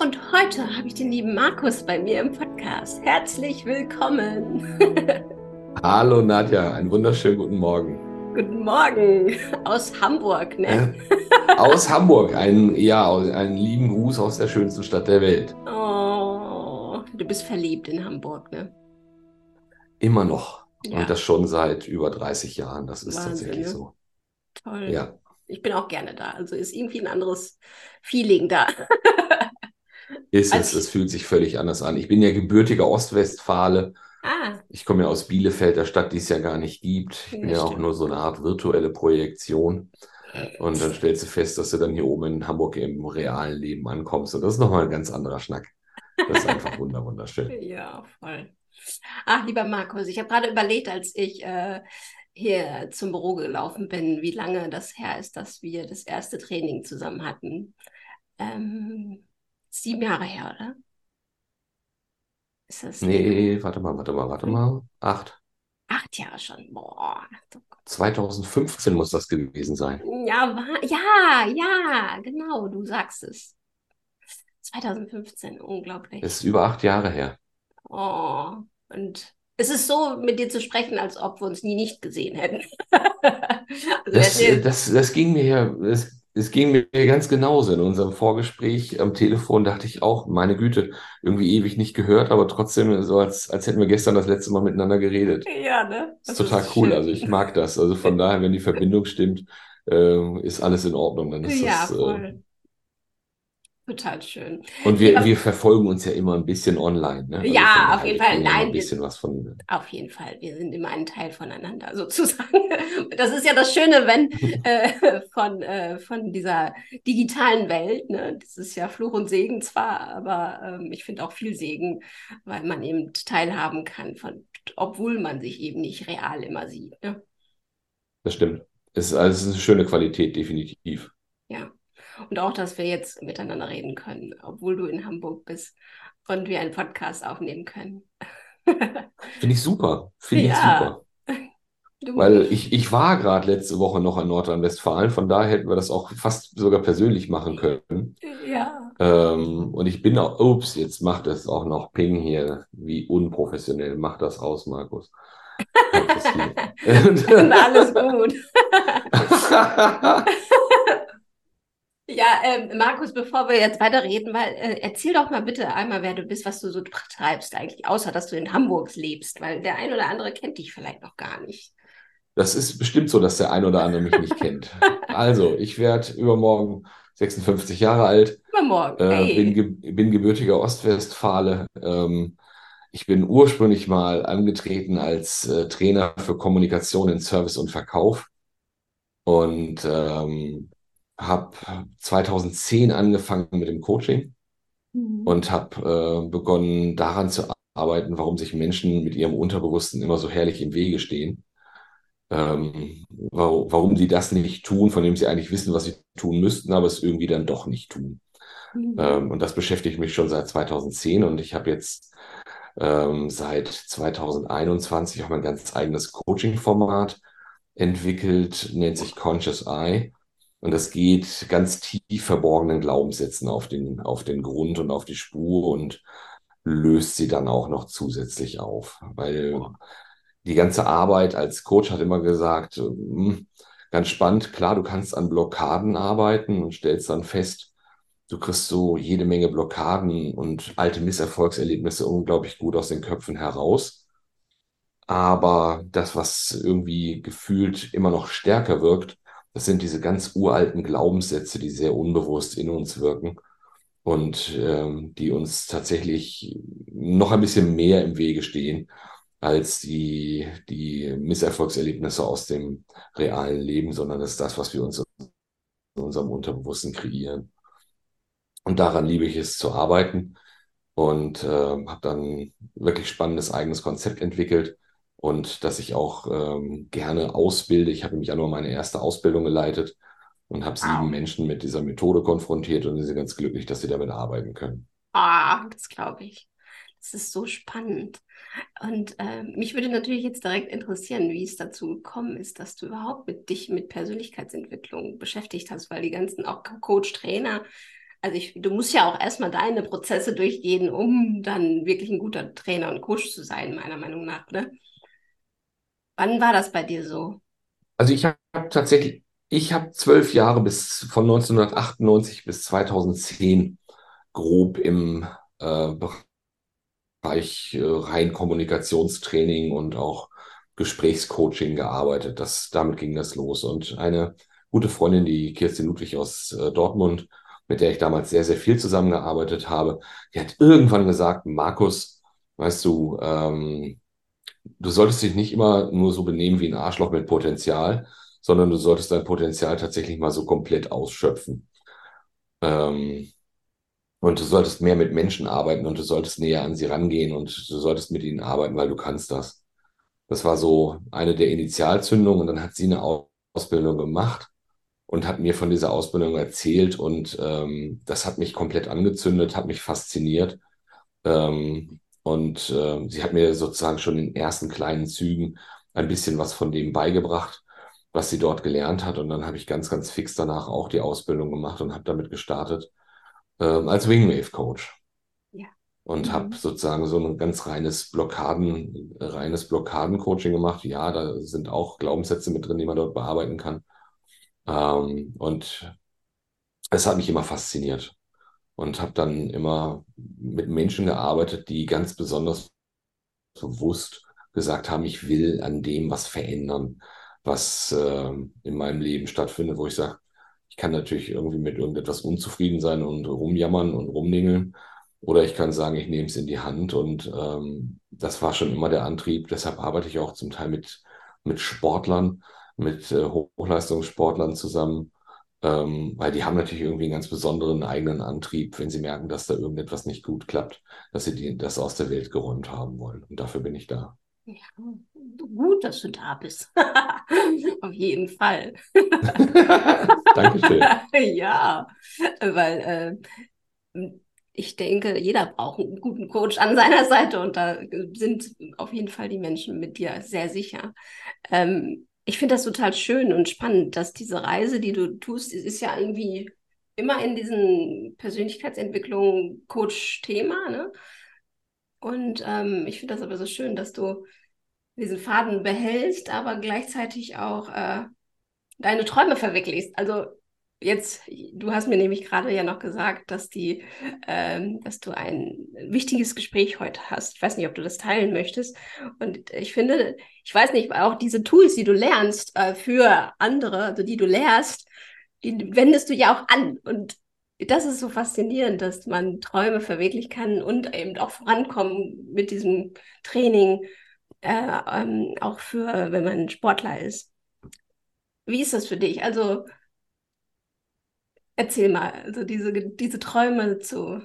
Und heute habe ich den lieben Markus bei mir im Podcast. Herzlich willkommen. Hallo Nadja, einen wunderschönen guten Morgen. Guten Morgen aus Hamburg, ne? aus Hamburg, ein, ja, einen lieben Gruß aus der schönsten Stadt der Welt. Oh, du bist verliebt in Hamburg, ne? Immer noch. Ja. Und das schon seit über 30 Jahren. Das ist Wahnsinn, tatsächlich ne? so. Toll. Ja. Ich bin auch gerne da. Also ist irgendwie ein anderes Feeling da. Ist Als es, es fühlt sich völlig anders an. Ich bin ja gebürtiger Ostwestfale. Ah, Ich komme ja aus Bielefeld, der Stadt, die es ja gar nicht gibt. Ich bin Ja, ja auch nur so eine Art virtuelle Projektion. Und dann stellst du fest, dass du dann hier oben in Hamburg im realen Leben ankommst. Und das ist nochmal ein ganz anderer Schnack. Das ist einfach wunder, wunderschön. ja, voll. Ach, lieber Markus, ich habe gerade überlegt, als ich äh, hier zum Büro gelaufen bin, wie lange das her ist, dass wir das erste Training zusammen hatten. Ähm, sieben Jahre her, oder? Ist das Nee, warte mal, warte mal, warte mal. Acht. acht Jahre schon? Boah. 2015 muss das gewesen sein. Ja, ja, ja, genau, du sagst es. 2015, unglaublich. Ist über acht Jahre her. Oh, und es ist so, mit dir zu sprechen, als ob wir uns nie nicht gesehen hätten. Also Das, das, das ging mir ja, das, das ging mir ganz genauso. In unserem Vorgespräch am Telefon dachte ich auch, meine Güte, irgendwie ewig nicht gehört, aber trotzdem so, als, als hätten wir gestern das letzte Mal miteinander geredet. ja, ne? Das Das ist total ist cool. schön. Also ich mag das. Also von daher, wenn die Verbindung stimmt, äh, ist alles in Ordnung. Dann ist Ja, das, äh, voll. Total schön. und wir, Ja. wir verfolgen uns ja immer ein bisschen online, ne? Also Ja, auf jeden wir Fall. Nein, ein wir- bisschen was von. Auf jeden Fall. Wir sind immer ein Teil voneinander, sozusagen. Das ist ja das Schöne, wenn äh, von, äh, von dieser digitalen Welt, ne? Das ist ja Fluch und Segen zwar, aber ähm, ich finde auch viel Segen, weil man eben teilhaben kann, von, obwohl man sich eben nicht real immer sieht. Ne? Das stimmt. Es ist, also es ist eine schöne Qualität, definitiv. Ja. Und auch, dass wir jetzt miteinander reden können, obwohl du in Hamburg bist und wir einen Podcast aufnehmen können. Finde ich super. Finde ich Ja. super. Du, Weil ich, ich war gerade letzte Woche noch in Nordrhein-Westfalen, von daher hätten wir das auch fast sogar persönlich machen können. ja. Ähm, und ich bin auch, ups, jetzt macht es auch noch Ping hier. Wie unprofessionell. Mach das aus, Markus. Alles gut. Ja, ähm, Markus, bevor wir jetzt weiterreden, weil, äh, erzähl doch mal bitte einmal, wer du bist, was du so treibst eigentlich, außer dass du in Hamburg lebst, weil der ein oder andere kennt dich vielleicht noch gar nicht. Das ist bestimmt so, dass der ein oder andere mich nicht kennt. Also, ich werde übermorgen 56 Jahre alt. Übermorgen. Äh, bin, ge bin gebürtiger Ostwestfale. Ähm, ich bin ursprünglich mal angetreten als äh, Trainer für Kommunikation in Service und Verkauf und ähm, habe 2010 angefangen mit dem Coaching Mhm. und habe äh, begonnen daran zu arbeiten, warum sich Menschen mit ihrem Unterbewussten immer so herrlich im Wege stehen. Ähm, warum, warum sie das nicht tun, von dem sie eigentlich wissen, was sie tun müssten, aber es irgendwie dann doch nicht tun. Mhm. Ähm, und das beschäftigt mich schon seit 2010 und ich habe jetzt ähm, seit 2021 auch mein ganz eigenes Coaching-Format entwickelt, nennt sich Conscious Eye. Und das geht ganz tief verborgenen Glaubenssätzen auf den, auf den Grund und auf die Spur und löst sie dann auch noch zusätzlich auf. Weil die ganze Arbeit als Coach hat immer gesagt, hm, ganz spannend, klar, du kannst an Blockaden arbeiten und stellst dann fest, du kriegst so jede Menge Blockaden und alte Misserfolgserlebnisse unglaublich gut aus den Köpfen heraus. Aber das, was irgendwie gefühlt immer noch stärker wirkt, das sind diese ganz uralten Glaubenssätze, die sehr unbewusst in uns wirken und ähm, die uns tatsächlich noch ein bisschen mehr im Wege stehen als die, die Misserfolgserlebnisse aus dem realen Leben, sondern das ist das, was wir uns in unserem Unterbewussten kreieren. Und daran liebe ich es zu arbeiten und äh, habe dann wirklich spannendes eigenes Konzept entwickelt und dass ich auch ähm, gerne ausbilde. Ich habe nämlich auch nur meine erste Ausbildung geleitet und habe sieben Wow. Menschen mit dieser Methode konfrontiert und sie sind ganz glücklich, dass sie damit arbeiten können. Ah, das glaube ich. Das ist so spannend. Und äh, mich würde natürlich jetzt direkt interessieren, wie es dazu gekommen ist, dass du überhaupt mit dich mit Persönlichkeitsentwicklung beschäftigt hast, weil die ganzen auch Coach, Trainer, also ich, du musst ja auch erstmal deine Prozesse durchgehen, um dann wirklich ein guter Trainer und Coach zu sein, meiner Meinung nach, ne? Wann war das bei dir so? Also ich habe tatsächlich, ich habe zwölf Jahre bis von 1998 bis 2010 grob im äh, Bereich äh, rein Kommunikationstraining und auch Gesprächscoaching gearbeitet. Das, damit ging das los. Und eine gute Freundin, die Kirstin Ludwig aus äh, Dortmund, mit der ich damals sehr, sehr viel zusammengearbeitet habe, die hat irgendwann gesagt, Markus, weißt du, ähm, du solltest dich nicht immer nur so benehmen wie ein Arschloch mit Potenzial, sondern du solltest dein Potenzial tatsächlich mal so komplett ausschöpfen. Ähm, und du solltest mehr mit Menschen arbeiten und du solltest näher an sie rangehen und du solltest mit ihnen arbeiten, weil du kannst das. Das war so eine der Initialzündungen und dann hat sie eine Ausbildung gemacht und hat mir von dieser Ausbildung erzählt und ähm, das hat mich komplett angezündet, hat mich fasziniert. Ähm, und äh, sie hat mir sozusagen schon in ersten kleinen Zügen ein bisschen was von dem beigebracht, was sie dort gelernt hat. Und dann habe ich ganz, ganz fix danach auch die Ausbildung gemacht und habe damit gestartet ähm, als Wingwave-Coach. Ja. Und Mhm. habe sozusagen so ein ganz reines Blockaden, reines Blockaden-Coaching gemacht. Ja, da sind auch Glaubenssätze mit drin, die man dort bearbeiten kann. Ähm, und es hat mich immer fasziniert und habe dann immer mit Menschen gearbeitet, die ganz besonders bewusst gesagt haben, ich will an dem was verändern, was äh, in meinem Leben stattfindet, wo ich sage, ich kann natürlich irgendwie mit irgendetwas unzufrieden sein und rumjammern und rumdingeln. Oder ich kann sagen, ich nehme es in die Hand. Und ähm, das war schon immer der Antrieb. Deshalb arbeite ich auch zum Teil mit, mit Sportlern, mit äh, Hochleistungssportlern zusammen, ähm, weil die haben natürlich irgendwie einen ganz besonderen eigenen Antrieb, wenn sie merken, dass da irgendetwas nicht gut klappt, dass sie die, das aus der Welt geräumt haben wollen. Und dafür bin ich da. Ja, gut, dass du da bist. Auf jeden Fall. Dankeschön. Ja, weil äh, ich denke, jeder braucht einen guten Coach an seiner Seite und da sind auf jeden Fall die Menschen mit dir sehr sicher. Ähm, ich finde das total schön und spannend, dass diese Reise, die du tust, ist ja irgendwie immer in diesen Persönlichkeitsentwicklung Coach-Thema, ne? Und ähm, ich finde das aber so schön, dass du diesen Faden behältst, aber gleichzeitig auch äh, deine Träume verwirklichst. Also jetzt, du hast mir nämlich gerade ja noch gesagt, dass die, ähm, dass du ein wichtiges Gespräch heute hast. Ich weiß nicht, ob du das teilen möchtest. Und ich finde, ich weiß nicht, auch diese Tools, die du lernst äh, für andere, also die du lehrst, die wendest du ja auch an. Und das ist so faszinierend, dass man Träume verwirklichen kann und eben auch vorankommen mit diesem Training, äh, ähm, auch für, wenn man Sportler ist. Wie ist das für dich? Also erzähl mal, also diese, diese Träume zu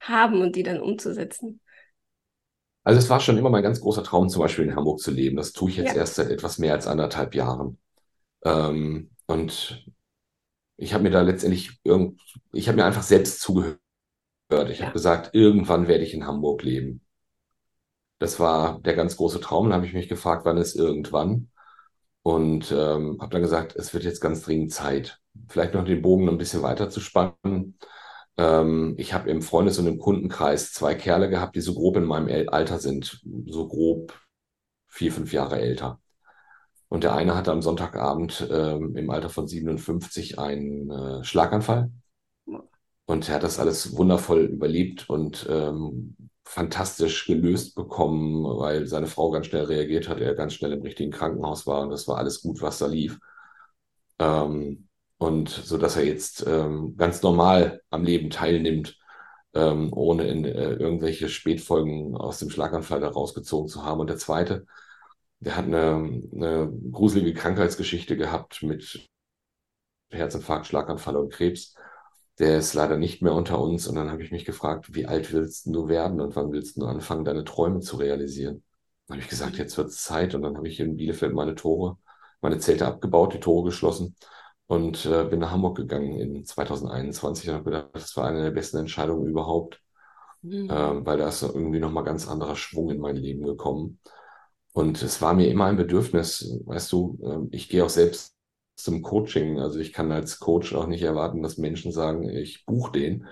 haben und die dann umzusetzen. Also es war schon immer mein ganz großer Traum, zum Beispiel in Hamburg zu leben. Das tue ich jetzt Ja. erst seit etwas mehr als anderthalb Jahren. Ähm, und ich habe mir da letztendlich irgend, ich habe mir einfach selbst zugehört. Ich Ja. habe gesagt, irgendwann werde ich in Hamburg leben. Das war der ganz große Traum. Dann habe ich mich gefragt, wann ist irgendwann? Und ähm, habe dann gesagt, es wird jetzt ganz dringend Zeit, vielleicht noch den Bogen ein bisschen weiter zu spannen. Ähm, ich habe im Freundes- und im Kundenkreis zwei Kerle gehabt, die so grob in meinem Alter sind, so grob vier, fünf Jahre älter. Und der eine hatte am Sonntagabend ähm, im Alter von 57 einen äh, Schlaganfall. Und er hat das alles wundervoll überlebt und ähm, fantastisch gelöst bekommen, weil seine Frau ganz schnell reagiert hat, er ganz schnell im richtigen Krankenhaus war und das war alles gut, was da lief. Ähm, und so dass er jetzt ähm, ganz normal am Leben teilnimmt, ähm, ohne in äh, irgendwelche Spätfolgen aus dem Schlaganfall da rausgezogen zu haben. Und der zweite, der hat eine, eine gruselige Krankheitsgeschichte gehabt mit Herzinfarkt, Schlaganfall und Krebs. Der ist leider nicht mehr unter uns. Und dann habe ich mich gefragt, wie alt willst du werden und wann willst du anfangen, deine Träume zu realisieren? Dann habe ich gesagt, jetzt wird es Zeit. Und dann habe ich in Bielefeld meine Tore, meine Zelte abgebaut, die Tore geschlossen und äh, bin nach Hamburg gegangen in 2021 und habe gedacht, das war eine der besten Entscheidungen überhaupt, mhm. äh, weil da ist irgendwie nochmal ganz anderer Schwung in mein Leben gekommen. Und es war mir immer ein Bedürfnis, weißt du, äh, ich gehe auch selbst zum Coaching. Also ich kann als Coach auch nicht erwarten, dass Menschen sagen, ich buche den,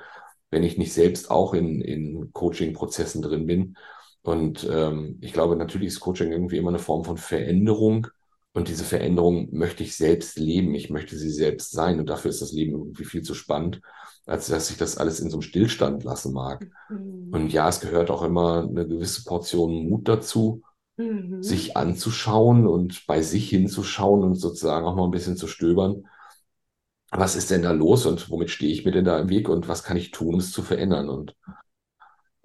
wenn ich nicht selbst auch in, in Coaching-Prozessen drin bin. Und ähm, ich glaube, natürlich ist Coaching irgendwie immer eine Form von Veränderung. Und diese Veränderung möchte ich selbst leben. Ich möchte sie selbst sein. Und dafür ist das Leben irgendwie viel zu spannend, als dass ich das alles in so einem Stillstand lassen mag. Mhm. Und ja, es gehört auch immer eine gewisse Portion Mut dazu, mhm. sich anzuschauen und bei sich hinzuschauen und sozusagen auch mal ein bisschen zu stöbern. Was ist denn da los und womit stehe ich mir denn da im Weg und was kann ich tun, um es zu verändern? Und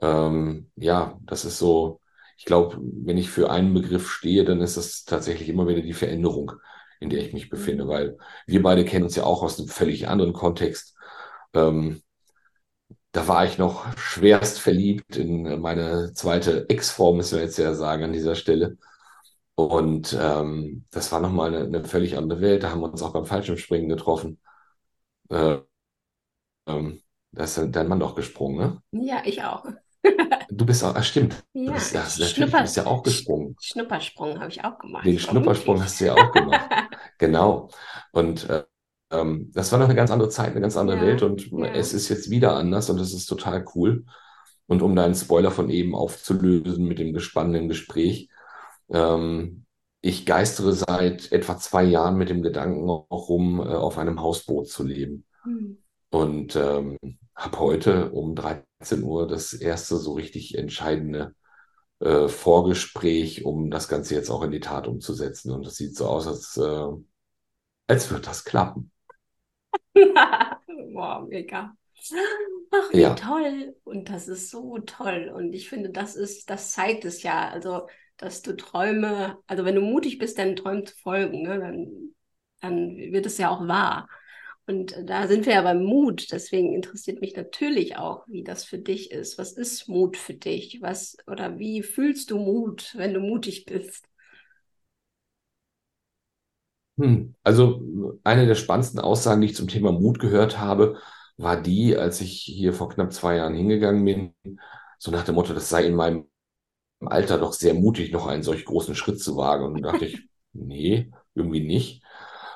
ähm, ja, das ist so, ich glaube, wenn ich für einen Begriff stehe, dann ist das tatsächlich immer wieder die Veränderung, in der ich mich befinde, weil wir beide kennen uns ja auch aus einem völlig anderen Kontext. Ähm, da war ich noch schwerst verliebt in meine zweite Ex-Form, müssen wir jetzt ja sagen an dieser Stelle. Und ähm, das war nochmal eine, eine völlig andere Welt. Da haben wir uns auch beim Fallschirmspringen getroffen. Äh, ähm, da ist dein Mann doch gesprungen, ne? Ja, ich auch. Du bist auch, ah, stimmt. Ja, du bist, ja, natürlich, du bist ja auch gesprungen. Schnuppersprung habe ich auch gemacht. Den Schnuppersprung hast du ja auch gemacht. genau. Und äh, ähm, das war noch eine ganz andere Zeit, eine ganz andere ja, Welt und ja. es ist jetzt wieder anders und es ist total cool. Und um deinen Spoiler von eben aufzulösen mit dem gespannten Gespräch, ähm, ich geistere seit etwa zwei Jahren mit dem Gedanken auch rum, äh, auf einem Hausboot zu leben. Hm. Und ähm, habe heute um 13 Uhr das erste so richtig entscheidende äh, Vorgespräch, um das Ganze jetzt auch in die Tat umzusetzen. Und es sieht so aus, als, äh, als wird das klappen. wow, mega. Ach, wie ja. toll. Und das ist so toll. Und ich finde, das ist, das zeigt es ja. Also, dass du Träume, also wenn du mutig bist, deinen Träumen zu folgen, ne, dann, dann wird es ja auch wahr. Und da sind wir ja beim Mut. Deswegen interessiert mich natürlich auch, wie das für dich ist. Was ist Mut für dich? Was oder wie fühlst du Mut, wenn du mutig bist? Hm. Also eine der spannendsten Aussagen, die ich zum Thema Mut gehört habe, war die, als ich hier vor knapp zwei Jahren hingegangen bin, so nach dem Motto, das sei in meinem Alter doch sehr mutig, noch einen solch großen Schritt zu wagen. Und da dachte ich, nee, irgendwie nicht.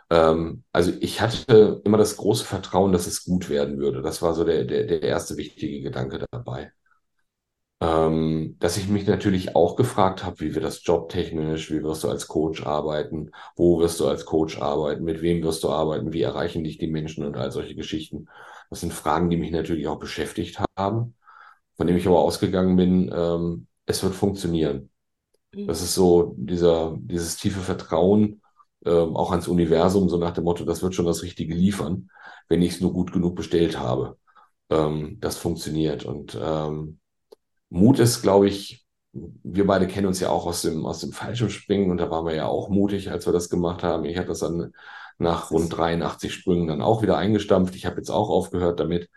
Ähm, also ich hatte immer das große Vertrauen, dass es gut werden würde. Das war so der, der, der erste wichtige Gedanke dabei. Ähm, dass ich mich natürlich auch gefragt habe, wie wird das jobtechnisch, wie wirst du als Coach arbeiten, wo wirst du als Coach arbeiten, mit wem wirst du arbeiten, wie erreichen dich die Menschen und all solche Geschichten. Das sind Fragen, die mich natürlich auch beschäftigt haben, von dem ich aber ausgegangen bin, ähm, es wird funktionieren. Mhm. Das ist so dieser, dieses tiefe Vertrauen, ähm, auch ans Universum, so nach dem Motto, das wird schon das Richtige liefern, wenn ich es nur gut genug bestellt habe. Ähm, das funktioniert. Und ähm, Mut ist, glaube ich, wir beide kennen uns ja auch aus dem, aus dem Fallschirmspringen und da waren wir ja auch mutig, als wir das gemacht haben. Ich habe das dann nach rund 83 Sprüngen dann auch wieder eingestampft. Ich habe jetzt auch aufgehört damit.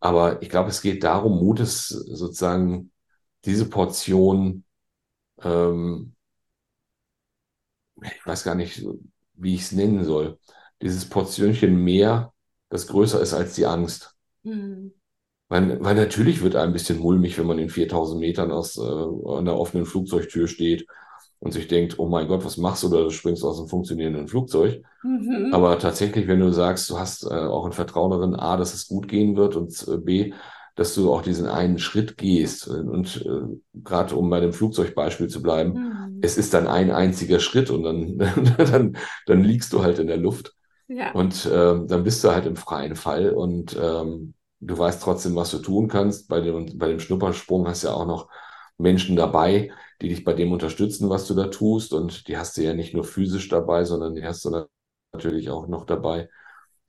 Aber ich glaube, es geht darum, Mut ist sozusagen diese Portion, ähm, ich weiß gar nicht, wie ich es nennen soll, dieses Portionchen mehr, das größer ist als die Angst. Mhm. Weil, weil natürlich wird ein bisschen mulmig, wenn man in 4000 Metern aus, äh, an der offenen Flugzeugtür steht und sich denkt, oh mein Gott, was machst du da? Du springst aus einem funktionierenden Flugzeug. Mhm. Aber tatsächlich, wenn du sagst, du hast äh, auch ein Vertrauen darin, A, dass es gut gehen wird und äh, B, dass du auch diesen einen Schritt gehst. Und äh, gerade um bei dem Flugzeugbeispiel zu bleiben, mhm. Es ist dann ein einziger Schritt und dann, dann, dann liegst du halt in der Luft. Ja. Und äh, dann bist du halt im freien Fall und ähm, du weißt trotzdem, was du tun kannst. Bei dem, bei dem Schnuppersprung hast du ja auch noch Menschen dabei, die dich bei dem unterstützen, was du da tust. Und die hast du ja nicht nur physisch dabei, sondern die hast du natürlich auch noch dabei,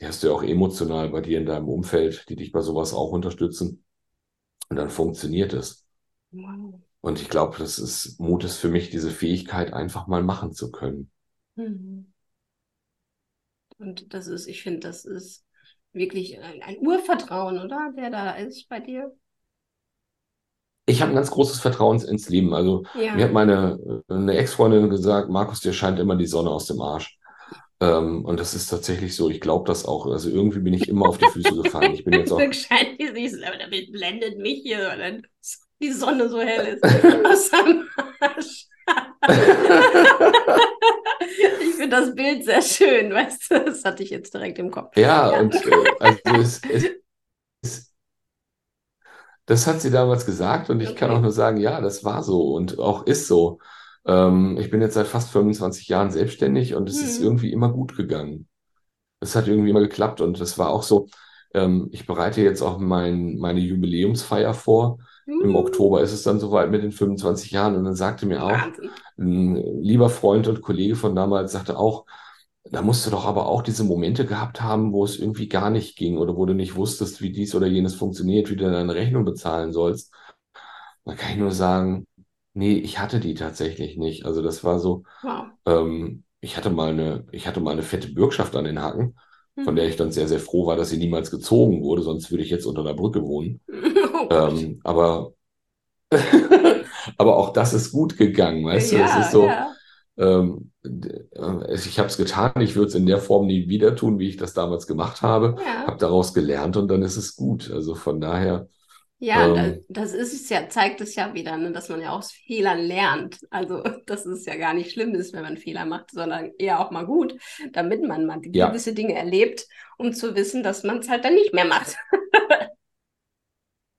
die hast du ja auch emotional bei dir in deinem Umfeld, die dich bei sowas auch unterstützen. Und dann funktioniert es. Wow. Und ich glaube, das ist Mut ist für mich diese Fähigkeit, einfach mal machen zu können. Mhm. Und das ist, ich finde, das ist wirklich ein, ein Urvertrauen, oder? Der da ist bei dir. Ich habe ein ganz großes Vertrauen ins Leben. Also Ja. mir hat meine eine Ex-Freundin gesagt, Markus, dir scheint immer die Sonne aus dem Arsch. Ähm, und das ist tatsächlich so. Ich glaube das auch. Also irgendwie bin ich immer auf die Füße gefallen. Ich bin jetzt auch Scheint die sich, aber damit blendet mich hier, dann die Sonne so hell ist. Aus seinem Arsch. Ich finde das Bild sehr schön, weißt du? Das hatte ich jetzt direkt im Kopf. Ja, Ja. und äh, also es, es, es, das hat sie damals gesagt und ich kann Okay. auch nur sagen, ja, das war so und auch ist so. Ähm, ich bin jetzt seit fast 25 Jahren selbstständig und es ist Mhm. irgendwie immer gut gegangen. Es hat irgendwie immer geklappt und das war auch so. Ähm, ich bereite jetzt auch mein, meine Jubiläumsfeier vor. Im Uh, Oktober ist es dann soweit mit den 25 Jahren und dann sagte mir auch ein lieber Freund und Kollege von damals, sagte auch, da musst du doch aber auch diese Momente gehabt haben, wo es irgendwie gar nicht ging oder wo du nicht wusstest, wie dies oder jenes funktioniert, wie du deine Rechnung bezahlen sollst. Da kann ich nur sagen, nee, ich hatte die tatsächlich nicht. Also das war so, Wow. ähm, ich hatte mal eine, ich hatte mal eine fette Bürgschaft an den Hacken, von der ich dann sehr, sehr froh war, dass sie niemals gezogen wurde, sonst würde ich jetzt unter der Brücke wohnen. Ähm, aber, aber auch das ist gut gegangen, weißt du? Es Ja, ist so, ja. ähm, äh, ich habe es getan, ich würde es in der Form nie wieder tun, wie ich das damals gemacht habe, Ja. habe daraus gelernt und dann ist es gut. Also von daher, Ja, ähm, das ist es ja, zeigt es ja wieder, ne, dass man ja aus Fehlern lernt. Also, dass es ja gar nicht schlimm ist, wenn man Fehler macht, sondern eher auch mal gut, damit man mal ja, gewisse Dinge erlebt, um zu wissen, dass man es halt dann nicht mehr macht.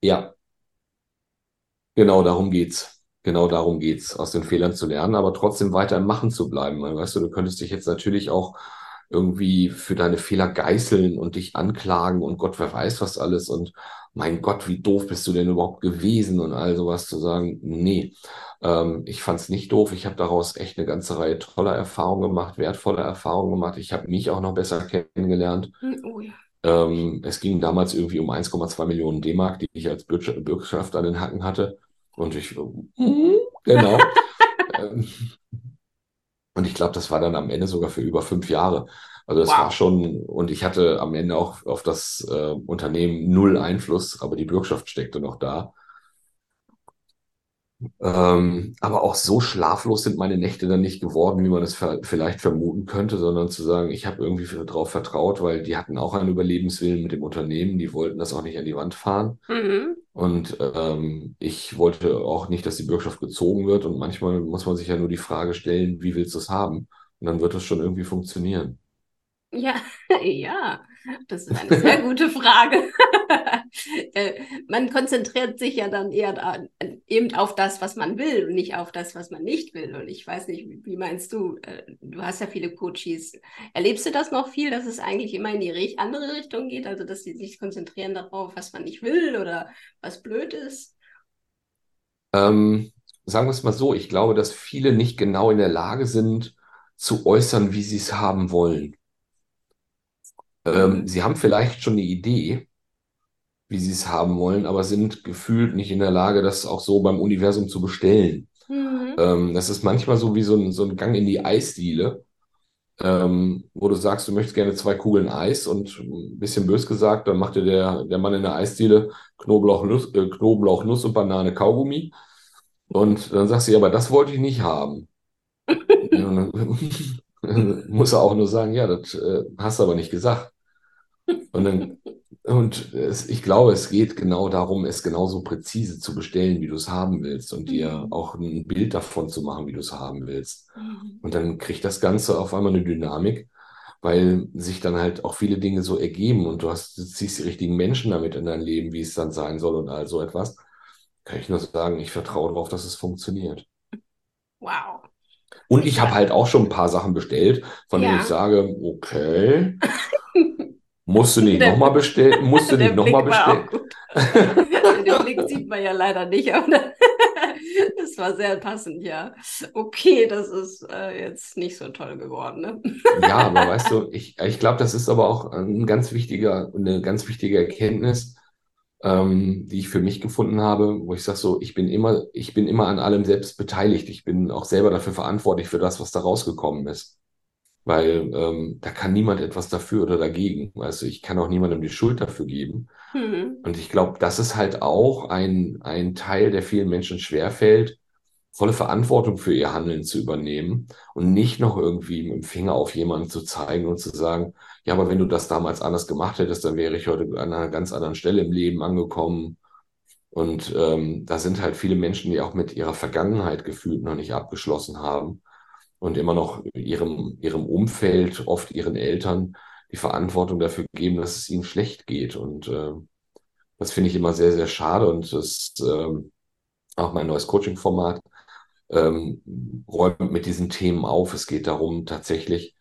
ja, genau darum geht's. Genau darum geht's, aus den Fehlern zu lernen, aber trotzdem weiter im Machen zu bleiben. Weißt du, du könntest dich jetzt natürlich auch irgendwie für deine Fehler geißeln und dich anklagen und Gott, wer weiß was alles und mein Gott, wie doof bist du denn überhaupt gewesen und all sowas zu sagen. Nee, ähm, ich fand's nicht doof. Ich habe daraus echt eine ganze Reihe toller Erfahrungen gemacht, wertvolle Erfahrungen gemacht. Ich habe mich auch noch besser kennengelernt. Oh ja. Ähm, es ging damals irgendwie um 1,2 Millionen D-Mark, die ich als Bürgschaft, an den Hacken hatte. Und ich, mhm, genau. Ähm, und ich glaube, das war dann am Ende sogar für über fünf Jahre. Also es war Wow. schon, und ich hatte am Ende auch auf das äh, Unternehmen null Einfluss, aber die Bürgschaft steckte noch da. Ähm, aber auch so schlaflos sind meine Nächte dann nicht geworden, wie man es ver vielleicht vermuten könnte, sondern zu sagen, ich habe irgendwie darauf vertraut, weil die hatten auch einen Überlebenswillen mit dem Unternehmen, die wollten das auch nicht an die Wand fahren. Mhm. Und ähm, ich wollte auch nicht, dass die Bürgschaft gezogen wird. Und manchmal muss man sich ja nur die Frage stellen, wie willst du es haben? Und dann wird es schon irgendwie funktionieren. Ja, ja, das ist eine sehr gute Frage. Äh, Man konzentriert sich ja dann eher da, eben auf das, was man will und nicht auf das, was man nicht will. Und ich weiß nicht, wie, meinst du, äh, du hast ja viele Coaches. Erlebst du das noch viel, dass es eigentlich immer in die andere Richtung geht? Also, dass sie sich konzentrieren darauf, was man nicht will oder was blöd ist? Ähm, sagen wir es mal so, ich glaube, dass viele nicht genau in der Lage sind, zu äußern, wie sie es haben wollen. Ähm, Mhm. sie haben vielleicht schon eine Idee, wie sie es haben wollen, aber sind gefühlt nicht in der Lage, das auch so beim Universum zu bestellen. Mhm. Ähm, das ist manchmal so wie so ein, so ein Gang in die Eisdiele, ähm, wo du sagst, du möchtest gerne zwei Kugeln Eis und ein bisschen bös gesagt, dann macht dir der, der Mann in der Eisdiele Knoblauch, Nuss, äh, Knoblauch, Nuss und Banane Kaugummi. Und dann sagst du, aber das wollte ich nicht haben. Muss er auch nur sagen, ja, das äh, hast du aber nicht gesagt. Und dann, und es, ich glaube, es geht genau darum, es genauso präzise zu bestellen, wie du es haben willst und dir Mhm. auch ein Bild davon zu machen, wie du es haben willst. Mhm. Und dann kriegt das Ganze auf einmal eine Dynamik, weil sich dann halt auch viele Dinge so ergeben und du hast, du ziehst die richtigen Menschen damit in dein Leben, wie es dann sein soll und all so etwas. Kann ich nur sagen, ich vertraue darauf, dass es funktioniert. Wow. Und ich habe halt auch schon ein paar Sachen bestellt, von denen ich sage, okay, musst du nicht nochmal bestellen, musst du nicht nochmal bestellen. Den Blick sieht man ja leider nicht, aber das war sehr passend, ja. Okay, das ist äh, jetzt nicht so toll geworden, ne? Ja, aber weißt du, ich, ich glaube, das ist aber auch ein ganz wichtiger, eine ganz wichtige Erkenntnis, ähm, die ich für mich gefunden habe, wo ich sage so, ich bin immer, ich bin immer an allem selbst beteiligt. Ich bin auch selber dafür verantwortlich für das, was da rausgekommen ist. Weil ähm, da kann niemand etwas dafür oder dagegen. Also ich kann auch niemandem die Schuld dafür geben. Mhm. Und ich glaube, das ist halt auch ein, ein Teil, der vielen Menschen schwerfällt, volle Verantwortung für ihr Handeln zu übernehmen und nicht noch irgendwie mit dem Finger auf jemanden zu zeigen und zu sagen, ja, aber wenn du das damals anders gemacht hättest, dann wäre ich heute an einer ganz anderen Stelle im Leben angekommen. Und ähm, da sind halt viele Menschen, die auch mit ihrer Vergangenheit gefühlt noch nicht abgeschlossen haben und immer noch ihrem, ihrem Umfeld, oft ihren Eltern, die Verantwortung dafür geben, dass es ihnen schlecht geht. Und äh, das finde ich immer sehr, sehr schade. Und das ist ähm, auch mein neues Coaching-Format ähm, räumt mit diesen Themen auf. Es geht darum, tatsächlich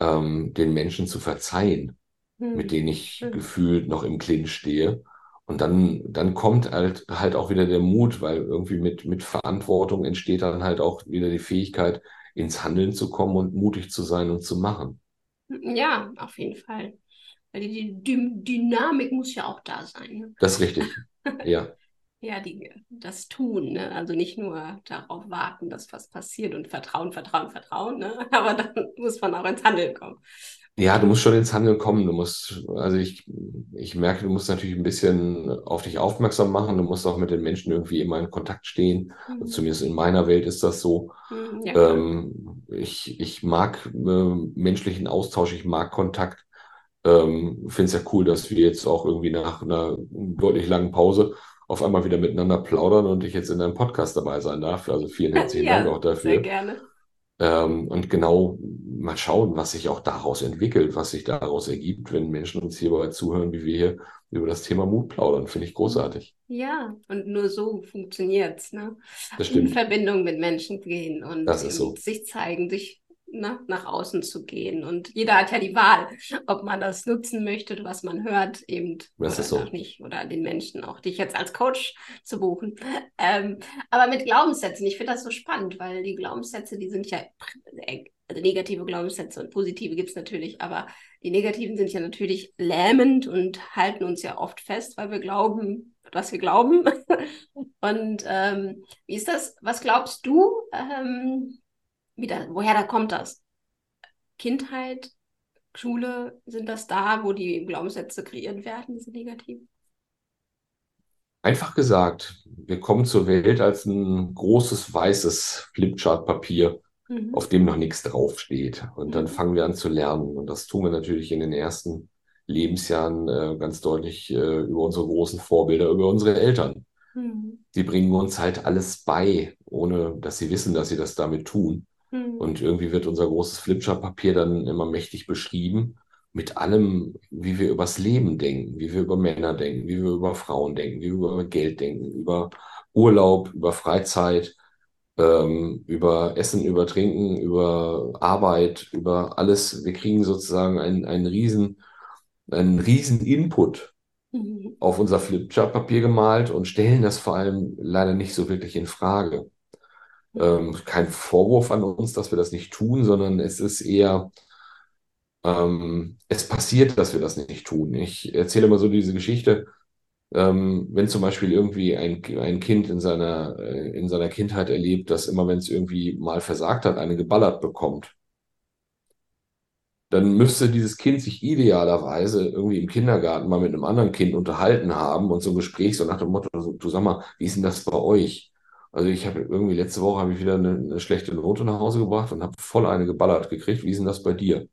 ähm, den Menschen zu verzeihen, Mhm. mit denen ich Mhm. gefühlt noch im Clinch stehe. Und dann, dann kommt halt, halt auch wieder der Mut, weil irgendwie mit, mit Verantwortung entsteht dann halt auch wieder die Fähigkeit, ins Handeln zu kommen und mutig zu sein und zu machen. Ja, auf jeden Fall. Weil die, die Dynamik muss ja auch da sein. Ne? Das ist richtig. Ja, Ja, die, das Tun, ne? Also nicht nur darauf warten, dass was passiert und Vertrauen, Vertrauen, Vertrauen, ne? Aber dann muss man auch ins Handeln kommen. Ja, du musst schon ins Handeln kommen. Du musst, also ich, ich merke, du musst natürlich ein bisschen auf dich aufmerksam machen. Du musst auch mit den Menschen irgendwie immer in Kontakt stehen. Mhm. Zumindest in meiner Welt ist das so. Mhm, Ja. Ähm, ich, ich mag äh, menschlichen Austausch, ich mag Kontakt. Ähm, finde es ja cool, dass wir jetzt auch irgendwie nach einer deutlich langen Pause auf einmal wieder miteinander plaudern und ich jetzt in deinem Podcast dabei sein darf. Also vielen herzlichen Dank Ja, auch sehr dafür. gerne. Ähm, und genau mal schauen, was sich auch daraus entwickelt, was sich daraus ergibt, wenn Menschen uns hierbei zuhören, wie wir hier über das Thema Mut plaudern. Finde ich großartig. Ja, und nur so funktioniert's, ne? Das In. Verbindung mit Menschen gehen und so. sich zeigen, sich ne, nach außen zu gehen. Und jeder hat ja die Wahl, ob man das nutzen möchte, was man hört, eben Das oder so. auch nicht, oder den Menschen auch dich jetzt als Coach zu buchen. Ähm, aber mit Glaubenssätzen, ich finde das so spannend, weil die Glaubenssätze, die sind ja, also negative Glaubenssätze und positive gibt es natürlich, aber die negativen sind ja natürlich lähmend und halten uns ja oft fest, weil wir glauben, was wir glauben. Und ähm, wie ist das? Was glaubst du, ähm, wie da, woher da kommt das? Kindheit, Schule, sind das da, wo die Glaubenssätze kreiert werden, diese negativen? Einfach gesagt, wir kommen zur Welt als ein großes weißes Flipchart-Papier, Mhm. auf dem noch nichts draufsteht. Und dann Mhm. fangen wir an zu lernen. Und das tun wir natürlich in den ersten Lebensjahren äh, ganz deutlich äh, über unsere großen Vorbilder, über unsere Eltern. Mhm. Die bringen uns halt alles bei, ohne dass sie wissen, dass sie das damit tun. Mhm. Und irgendwie wird unser großes Flipchart-Papier dann immer mächtig beschrieben mit allem, wie wir übers Leben denken, wie wir über Männer denken, wie wir über Frauen denken, wie wir über Geld denken, über Urlaub, über Freizeit, ähm, über Essen, über Trinken, über Arbeit, über alles. Wir kriegen sozusagen einen, einen riesen, einen riesen Input Mhm. auf unser Flipchart-Papier gemalt und stellen das vor allem leider nicht so wirklich in Frage. Ähm, kein Vorwurf an uns, dass wir das nicht tun, sondern es ist eher, ähm, es passiert, dass wir das nicht tun. Ich erzähle immer so diese Geschichte, ähm, wenn zum Beispiel irgendwie ein, ein Kind in seiner, äh, in seiner Kindheit erlebt, dass immer, wenn es irgendwie mal versagt hat, eine geballert bekommt, dann müsste dieses Kind sich idealerweise irgendwie im Kindergarten mal mit einem anderen Kind unterhalten haben und so ein Gespräch so nach dem Motto, du sag mal, wie ist denn das bei euch? Also ich habe irgendwie letzte Woche habe ich wieder eine, eine schlechte Note nach Hause gebracht und habe voll eine geballert gekriegt. Wie ist denn das bei dir?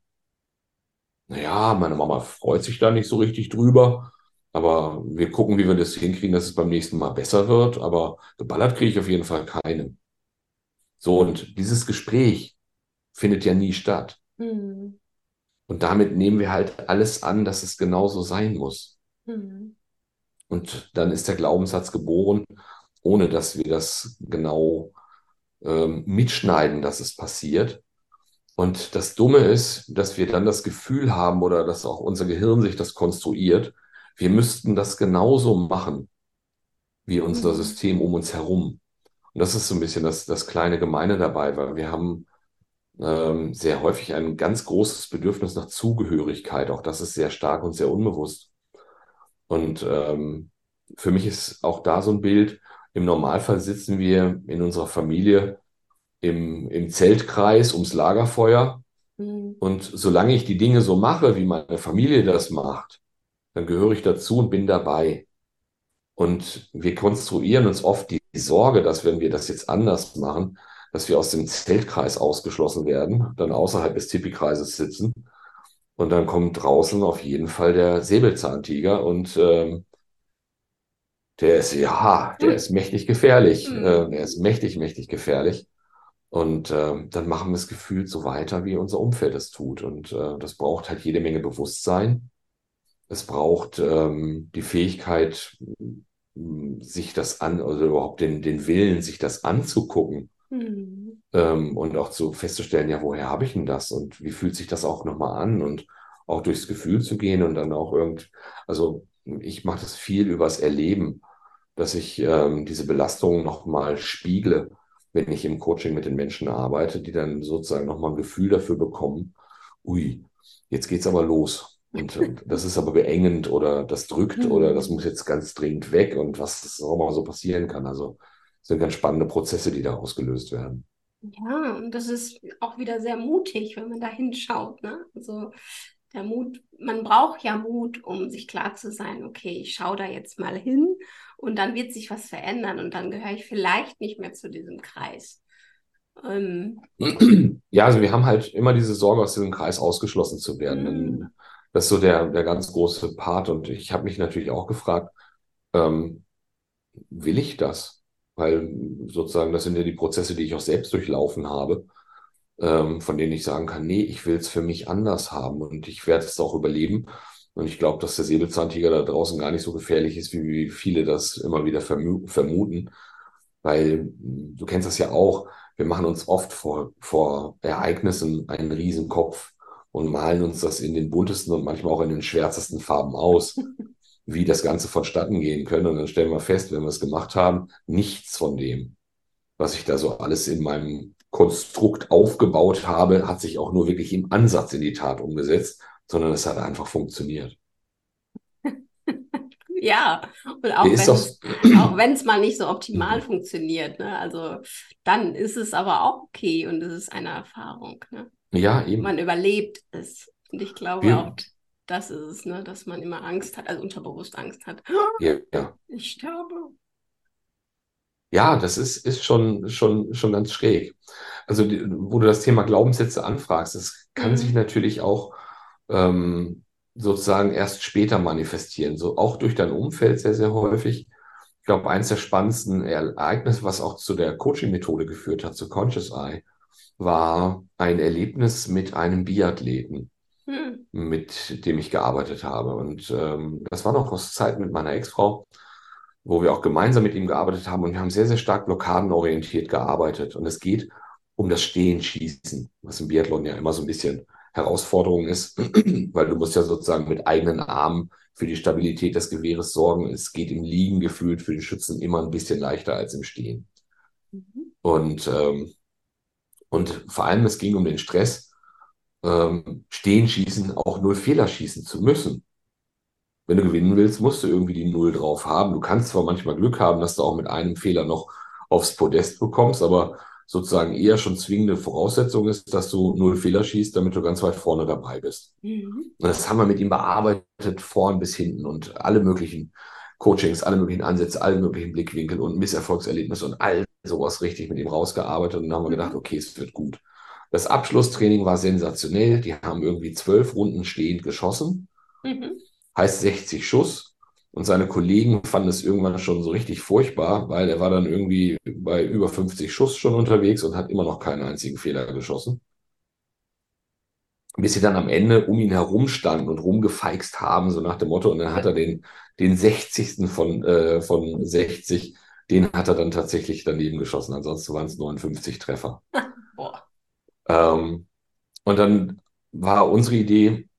Naja, meine Mama freut sich da nicht so richtig drüber, aber wir gucken, wie wir das hinkriegen, dass es beim nächsten Mal besser wird. Aber geballert kriege ich auf jeden Fall keine. So, und dieses Gespräch findet ja nie statt. Mhm. Und damit nehmen wir halt alles an, dass es genauso sein muss. Mhm. Und dann ist der Glaubenssatz geboren, ohne dass wir das genau ähm, mitschneiden, dass es passiert. Und das Dumme ist, dass wir dann das Gefühl haben oder dass auch unser Gehirn sich das konstruiert, wir müssten das genauso machen wie unser Mhm. System um uns herum. Und das ist so ein bisschen das, das kleine Gemeine dabei, weil wir haben ähm, sehr häufig ein ganz großes Bedürfnis nach Zugehörigkeit. Auch das ist sehr stark und sehr unbewusst. Und ähm, für mich ist auch da so ein Bild, im Normalfall sitzen wir in unserer Familie im, im Zeltkreis ums Lagerfeuer Mhm. Und solange ich die Dinge so mache, wie meine Familie das macht, dann gehöre ich dazu und bin dabei. Und wir konstruieren uns oft die Sorge, dass wenn wir das jetzt anders machen, dass wir aus dem Zeltkreis ausgeschlossen werden, dann außerhalb des Tipi-Kreises sitzen. Und dann kommt draußen auf jeden Fall der Säbelzahntiger und ähm, der ist, ja, der ist mächtig gefährlich. Mhm. Äh, er ist mächtig, mächtig gefährlich. Und äh, dann machen wir es gefühlt so weiter, wie unser Umfeld es tut. Und äh, das braucht halt jede Menge Bewusstsein. Es braucht ähm, die Fähigkeit, sich das an, oder überhaupt den, den Willen, sich das anzugucken. Mhm. Ähm, und auch zu festzustellen, ja, woher habe ich denn das? Und wie fühlt sich das auch nochmal an? Und auch durchs Gefühl zu gehen und dann auch irgend, also ich mache das viel übers Erleben, dass ich ähm, diese Belastung nochmal spiegle wenn ich im Coaching mit den Menschen arbeite, die dann sozusagen nochmal ein Gefühl dafür bekommen, ui, jetzt geht's aber los. Und, und das ist aber beengend oder das drückt mhm. oder das muss jetzt ganz dringend weg und was auch mal so passieren kann. Also sind ganz spannende Prozesse, die da ausgelöst werden. Ja, und das ist auch wieder sehr mutig, wenn man da hinschaut. Ne? Also der Mut, man braucht ja Mut, um sich klar zu sein, okay, ich schaue da jetzt mal hin und dann wird sich was verändern und dann gehöre ich vielleicht nicht mehr zu diesem Kreis. Ähm. Ja, also wir haben halt immer diese Sorge, aus diesem Kreis ausgeschlossen zu werden. Mhm. Das ist so der, der ganz große Part. Und ich habe mich natürlich auch gefragt, ähm, will ich das? Weil sozusagen, das sind ja die Prozesse, die ich auch selbst durchlaufen habe, ähm, von denen ich sagen kann, nee, ich will es für mich anders haben und ich werde es auch überleben. Und ich glaube, dass der Säbelzahntiger da draußen gar nicht so gefährlich ist, wie viele das immer wieder vermuten. Weil du kennst das ja auch, wir machen uns oft vor, vor Ereignissen einen Riesenkopf und malen uns das in den buntesten und manchmal auch in den schwärzesten Farben aus, wie das Ganze vonstatten gehen könnte. Und dann stellen wir fest, wenn wir es gemacht haben, nichts von dem, was ich da so alles in meinem Konstrukt aufgebaut habe, hat sich auch nur wirklich im Ansatz in die Tat umgesetzt sondern es hat einfach funktioniert. ja, und auch wenn es mal nicht so optimal mhm. funktioniert, ne? also dann ist es aber auch okay und es ist eine Erfahrung. Ne? Ja, eben. Man überlebt es. Und ich glaube Wir, auch, das ist es, ne? dass man immer Angst hat, also unterbewusst Angst hat. Ja, ja. Ich sterbe. Ja, das ist, ist schon, schon, schon ganz schräg. Also, wo du das Thema Glaubenssätze anfragst, das kann mhm. sich natürlich auch ähm, sozusagen erst später manifestieren. So auch durch dein Umfeld sehr, sehr häufig. Ich glaube, eines der spannendsten Ereignisse, was auch zu der Coaching-Methode geführt hat, zu Conscious Eye, war ein Erlebnis mit einem Biathleten, hm. mit dem ich gearbeitet habe. Und ähm, das war noch aus Zeiten mit meiner Ex-Frau, wo wir auch gemeinsam mit ihm gearbeitet haben und wir haben sehr, sehr stark blockadenorientiert gearbeitet. Und es geht um das Stehenschießen, was im Biathlon ja immer so ein bisschen Herausforderung ist, weil du musst ja sozusagen mit eigenen Armen für die Stabilität des Gewehres sorgen. Es geht im Liegen gefühlt für den Schützen immer ein bisschen leichter als im Stehen. Mhm. Und, ähm, und vor allem, es ging um den Stress, ähm, Stehen schießen, auch null Fehler schießen zu müssen. Wenn du gewinnen willst, musst du irgendwie die Null drauf haben. Du kannst zwar manchmal Glück haben, dass du auch mit einem Fehler noch aufs Podest bekommst, aber sozusagen eher schon zwingende Voraussetzung ist, dass du null Fehler schießt, damit du ganz weit vorne dabei bist. Mhm. Und das haben wir mit ihm bearbeitet, vorn bis hinten und alle möglichen Coachings, alle möglichen Ansätze, alle möglichen Blickwinkel und Misserfolgserlebnisse und all sowas richtig mit ihm rausgearbeitet. Und dann haben wir gedacht, mhm. okay, es wird gut. Das Abschlusstraining war sensationell. Die haben irgendwie zwölf Runden stehend geschossen. Mhm. Heißt 60 Schuss. Und seine Kollegen fanden es irgendwann schon so richtig furchtbar, weil er war dann irgendwie bei über 50 Schuss schon unterwegs und hat immer noch keinen einzigen Fehler geschossen. Bis sie dann am Ende um ihn herum standen und rumgefeixt haben, so nach dem Motto, und dann hat er den, den 60. von, äh, von 60, den hat er dann tatsächlich daneben geschossen. Ansonsten waren es 59 Treffer. Boah. Ähm, und dann war unsere Idee,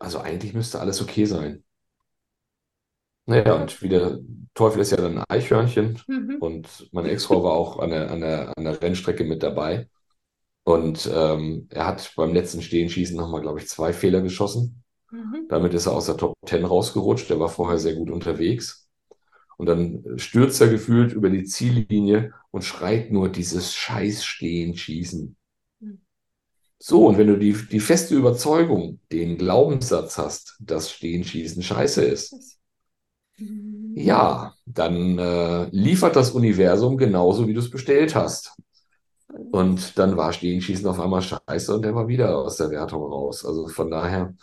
also eigentlich müsste alles okay sein. Naja, und wie der Teufel ist ja dann ein Eichhörnchen Mhm. und meine Ex-Frau war auch an der, an der, an der Rennstrecke mit dabei. Und ähm, er hat beim letzten Stehenschießen nochmal, glaube ich, zwei Fehler geschossen. Mhm. Damit ist er aus der Top 10 rausgerutscht. Der war vorher sehr gut unterwegs. Und dann stürzt er gefühlt über die Ziellinie und schreit nur dieses scheiß Stehenschießen. Mhm. So, und wenn du die, die feste Überzeugung, den Glaubenssatz hast, dass Stehen, Schießen scheiße ist, ja, dann äh, liefert das Universum genauso, wie du es bestellt hast. Und dann war Stehen, Schießen auf einmal scheiße und der war wieder aus der Wertung raus. Also von daher,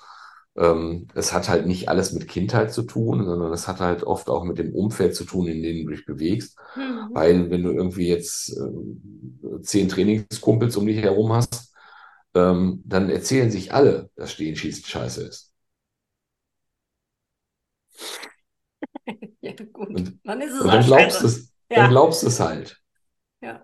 ähm, es hat halt nicht alles mit Kindheit zu tun, sondern es hat halt oft auch mit dem Umfeld zu tun, in dem du dich bewegst. Mhm. Weil wenn du irgendwie jetzt äh, zehn Trainingskumpels um dich herum hast, ähm, dann erzählen sich alle, dass Stehen, Schießen scheiße ist. Ja, gut. Und, dann ist es und dann glaubst scheiße. du es, Ja. dann glaubst es halt. Ja.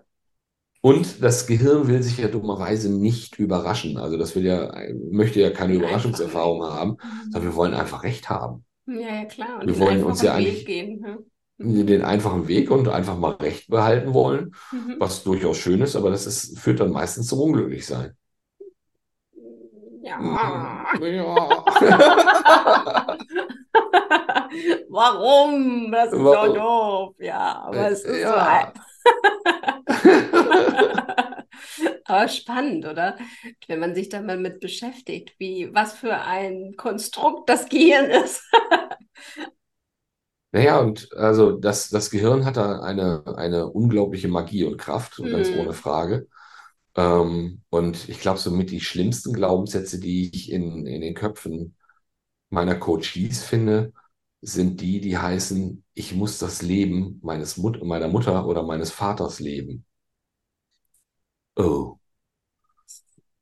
Und das Gehirn will sich ja dummerweise nicht überraschen. Also das will ja, möchte ja keine Überraschungserfahrung haben, sondern wir wollen einfach Recht haben. Ja, ja, klar. Und Wir wollen uns ja eigentlich- gehen. ne? Den einfachen Weg und einfach mal Recht behalten wollen, Mhm. was durchaus schön ist, aber das ist, führt dann meistens zum Unglücklichsein. Ja. Ja. Warum? Das ist Warum? doch doof. Ja, aber es ist Ja. so. Aber spannend, oder? Wenn man sich da mal mit beschäftigt, wie, was für ein Konstrukt das Gehirn ist. Naja, und also das, das Gehirn hat da eine, eine unglaubliche Magie und Kraft, ganz Mhm. ohne Frage. Ähm, und ich glaube, somit die schlimmsten Glaubenssätze, die ich in, in den Köpfen meiner Coaches finde, sind die, die heißen, ich muss das Leben meines Mut meiner Mutter oder meines Vaters leben. Oh.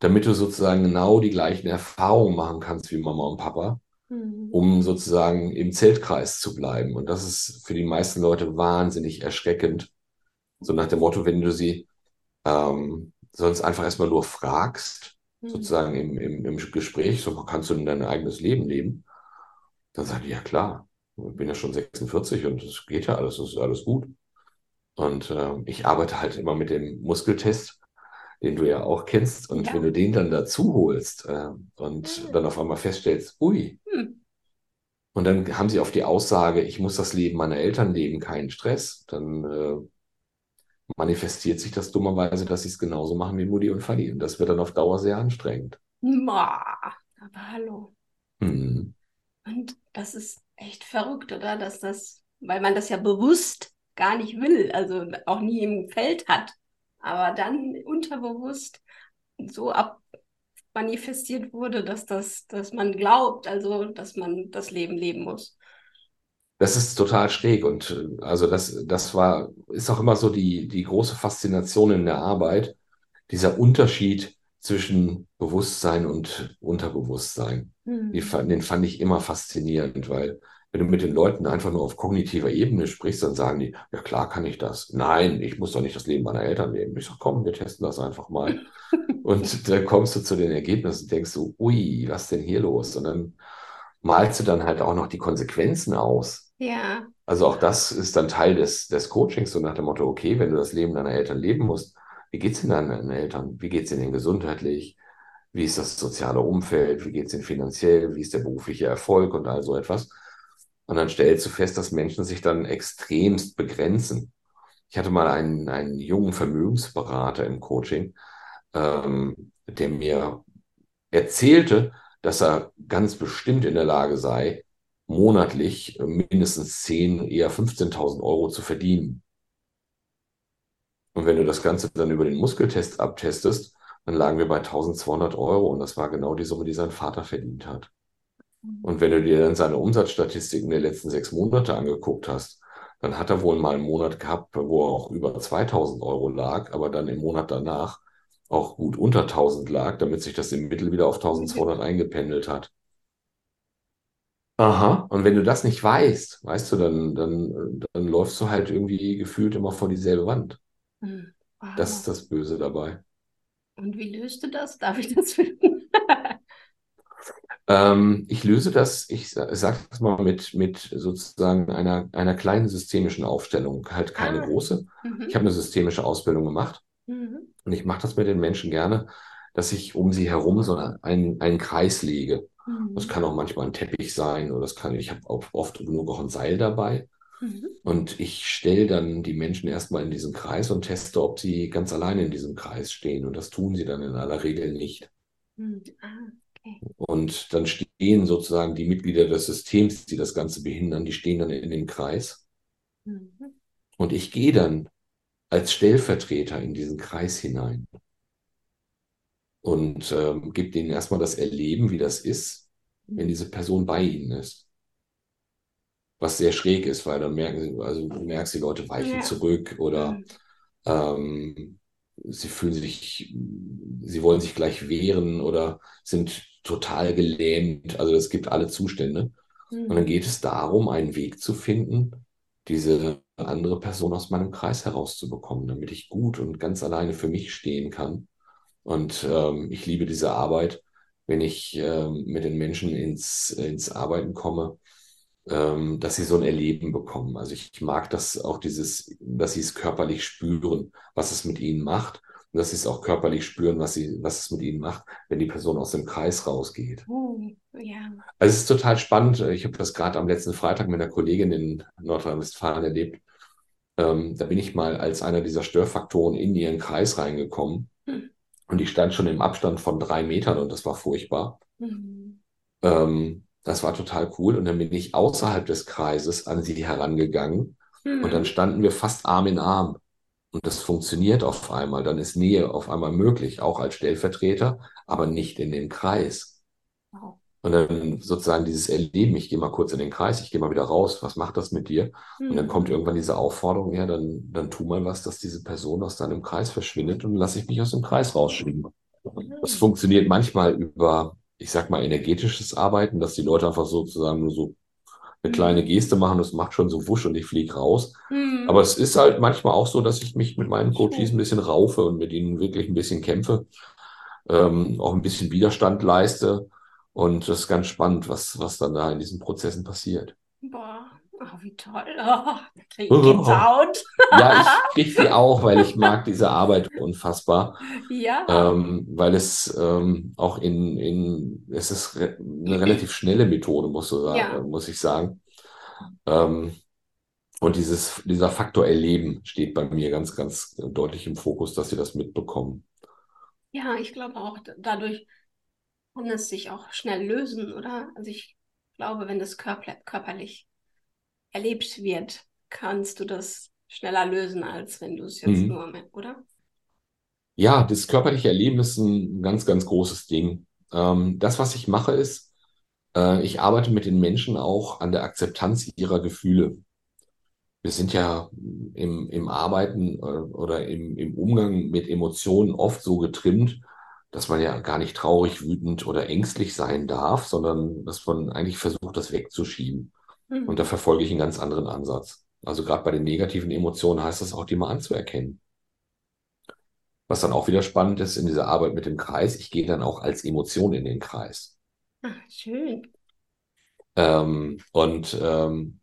Damit du sozusagen genau die gleichen Erfahrungen machen kannst wie Mama und Papa Mhm. um sozusagen im Zeltkreis zu bleiben. Und das ist für die meisten Leute wahnsinnig erschreckend. So nach dem Motto, wenn du sie ähm, sonst einfach erstmal nur fragst, Mhm. sozusagen im, im, im Gespräch, so kannst du denn dein eigenes Leben leben? Dann sagen die, ja klar, ich bin ja schon 46 und es geht ja alles, es ist alles gut. Und ähm, ich arbeite halt immer mit dem Muskeltest, den du ja auch kennst. Und Ja. wenn du den dann dazu holst äh, und Ja. dann auf einmal feststellst, ui, Hm. und dann haben sie auf die Aussage, ich muss das Leben meiner Eltern leben, keinen Stress. Dann äh, manifestiert sich das dummerweise, dass sie es genauso machen wie Mutti und Fanny. Und das wird dann auf Dauer sehr anstrengend. Ma, aber hallo. Hm. Und das ist echt verrückt, oder? Dass das, weil man das ja bewusst gar nicht will, also auch nie im Feld hat, aber dann unterbewusst so abmanifestiert wurde, dass das, dass man glaubt, also dass man das Leben leben muss. Das ist total schräg. Und äh, also das, das war, ist auch immer so die, die große Faszination in der Arbeit, dieser Unterschied zwischen Bewusstsein und Unterbewusstsein. Die, fand- den fand ich immer faszinierend, weil wenn du mit den Leuten einfach nur auf kognitiver Ebene sprichst, dann sagen die, ja klar kann ich das. Nein, ich muss doch nicht das Leben meiner Eltern leben. Ich sag, komm, wir testen das einfach mal. Und dann kommst du zu den Ergebnissen und denkst so, ui, was denn hier los? Und dann malst du dann halt auch noch die Konsequenzen aus. Ja, Also auch das ist dann Teil des, des Coachings, so nach dem Motto, okay, wenn du das Leben deiner Eltern leben musst, wie geht's denn deinen Eltern? Wie geht's ihnen gesundheitlich? Wie ist das soziale Umfeld? Wie geht's ihnen finanziell? Wie ist der berufliche Erfolg und all so etwas? Und dann stellst du fest, dass Menschen sich dann extremst begrenzen. Ich hatte mal einen, einen jungen Vermögensberater im Coaching, ähm, der mir erzählte, dass er ganz bestimmt in der Lage sei, monatlich mindestens 10, eher 15.000 Euro zu verdienen. Und wenn du das Ganze dann über den Muskeltest abtestest, dann lagen wir bei 1200 Euro und das war genau die Summe, die sein Vater verdient hat. Und wenn du dir dann seine Umsatzstatistiken der letzten sechs Monate angeguckt hast, dann hat er wohl mal einen Monat gehabt, wo er auch über 2000 Euro lag, aber dann im Monat danach auch gut unter 1000 lag, damit sich das im Mittel wieder auf 1200 eingependelt hat. Aha, und wenn du das nicht weißt, weißt du, dann, dann, dann läufst du halt irgendwie gefühlt immer vor dieselbe Wand. Hm. Wow. Das ist das Böse dabei. Und wie löst du das? Darf ich das finden? Ähm, ich löse das, ich sa- sag das mal mit, mit sozusagen einer, einer kleinen systemischen Aufstellung, halt keine Ah. große. Mhm. Ich habe eine systemische Ausbildung gemacht Mhm. und ich mache das mit den Menschen gerne, dass ich um sie herum so einen, einen Kreis lege. Mhm. Das kann auch manchmal ein Teppich sein oder das kann, ich habe oft genug auch ein Seil dabei. Mhm. Und ich stelle dann die Menschen erstmal in diesen Kreis und teste, ob sie ganz alleine in diesem Kreis stehen. Und das tun sie dann in aller Regel nicht. Hm. Ah, okay. Und dann stehen sozusagen die Mitglieder des Systems, die das Ganze behindern, die stehen dann in dem Kreis. Mhm. Und ich gehe dann als Stellvertreter in diesen Kreis hinein und ähm, gebe denen erstmal das Erleben, wie das ist, wenn diese Person bei ihnen ist. Was sehr schräg ist, weil dann merken sie, also du merkst, die Leute weichen Ja. zurück oder Mhm. ähm, sie fühlen sich, sie wollen sich gleich wehren oder sind total gelähmt. Also es gibt alle Zustände. Und dann Mhm. geht es darum, einen Weg zu finden, diese andere Person aus meinem Kreis herauszubekommen, damit ich gut und ganz alleine für mich stehen kann. Und ähm, ich liebe diese Arbeit, wenn ich ähm, mit den Menschen ins, ins Arbeiten komme, ähm, dass sie so ein Erleben bekommen. Also ich mag das auch dieses, dass sie es körperlich spüren, was es mit ihnen macht. Und dass sie es auch körperlich spüren, was sie, was es mit ihnen macht, wenn die Person aus dem Kreis rausgeht. Ja. Also es ist total spannend. Ich habe das gerade am letzten Freitag mit einer Kollegin in Nordrhein-Westfalen erlebt. Ähm, da bin ich mal als einer dieser Störfaktoren in ihren Kreis reingekommen. Hm. Und ich stand schon im Abstand von drei Metern und das war furchtbar. Mhm. Ähm, das war total cool. Und dann bin ich außerhalb des Kreises an sie herangegangen und dann Mhm. standen wir fast Arm in Arm. Und das funktioniert auf einmal. Dann ist Nähe auf einmal möglich, auch als Stellvertreter, aber nicht in den Kreis. Wow. Und dann sozusagen dieses Erleben, ich gehe mal kurz in den Kreis, ich gehe mal wieder raus, was macht das mit dir? Und dann kommt Mhm. irgendwann diese Aufforderung, ja, dann, dann tu mal was, dass diese Person aus deinem Kreis verschwindet und lasse ich mich aus dem Kreis rausschieben. Das Mhm. funktioniert manchmal über, ich sag mal, energetisches Arbeiten, dass die Leute einfach sozusagen nur so eine kleine Mhm. Geste machen, das macht schon so wusch und ich fliege raus. Mhm. Aber es ist halt manchmal auch so, dass ich mich mit meinen Coaches ein bisschen raufe und mit ihnen wirklich ein bisschen kämpfe, ähm, auch ein bisschen Widerstand leiste. Und das ist ganz spannend, was, was dann da in diesen Prozessen passiert. Boah, oh, wie toll. Oh, kriege ich. Gänsehaut. Ja, ich kriege sie auch, weil ich mag diese Arbeit unfassbar, Ja. ähm, weil es ähm, auch in, in, es ist re eine relativ schnelle Methode, muss, so sagen, Ja. muss ich sagen. Ähm, und dieses, dieser Faktor Erleben steht bei mir ganz, ganz deutlich im Fokus, dass sie das mitbekommen. Ja, ich glaube auch, dadurch kann es sich auch schnell lösen, oder? Also ich glaube, wenn das körper körperlich erlebt wird, kannst du das schneller lösen, als wenn du es jetzt Mhm. nur mit, oder? Ja, das körperliche Erleben ist ein ganz, ganz großes Ding. Ähm, das, was ich mache, ist, äh, ich arbeite mit den Menschen auch an der Akzeptanz ihrer Gefühle. Wir sind ja im, im Arbeiten äh, oder im, im Umgang mit Emotionen oft so getrimmt, dass man ja gar nicht traurig, wütend oder ängstlich sein darf, sondern dass man eigentlich versucht, das wegzuschieben. Mhm. Und da verfolge ich einen ganz anderen Ansatz. Also gerade bei den negativen Emotionen heißt das auch, die mal anzuerkennen. Was dann auch wieder spannend ist in dieser Arbeit mit dem Kreis, ich gehe dann auch als Emotion in den Kreis. Ah, schön. Ähm, und ähm,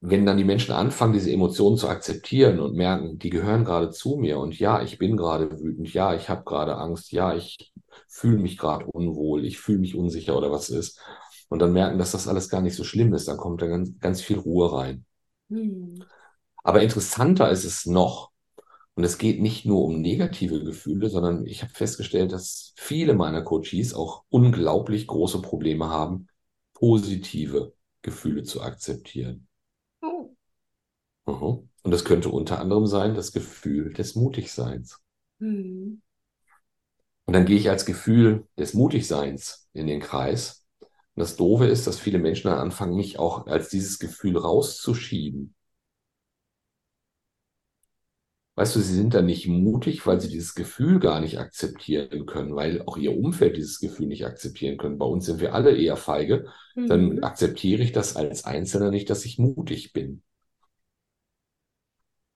wenn dann die Menschen anfangen, diese Emotionen zu akzeptieren und merken, die gehören gerade zu mir und ja, ich bin gerade wütend, ja, ich habe gerade Angst, ja, ich fühle mich gerade unwohl, ich fühle mich unsicher oder was ist. Und dann merken, dass das alles gar nicht so schlimm ist, dann kommt da ganz, ganz viel Ruhe rein. Mhm. Aber interessanter ist es noch, und es geht nicht nur um negative Gefühle, sondern ich habe festgestellt, dass viele meiner Coaches auch unglaublich große Probleme haben, positive Gefühle zu akzeptieren. Oh, Mhm. Und das könnte unter anderem sein, das Gefühl des Mutigseins. mhm. Und dann gehe ich als Gefühl des Mutigseins in den Kreis. Und das Doofe ist, dass viele Menschen dann anfangen, mich auch als dieses Gefühl rauszuschieben. Weißt du, sie sind dann nicht mutig, weil sie dieses Gefühl gar nicht akzeptieren können, weil auch ihr Umfeld dieses Gefühl nicht akzeptieren können. Bei uns sind wir alle eher feige. Dann Mhm. akzeptiere ich das als Einzelner nicht, dass ich mutig bin.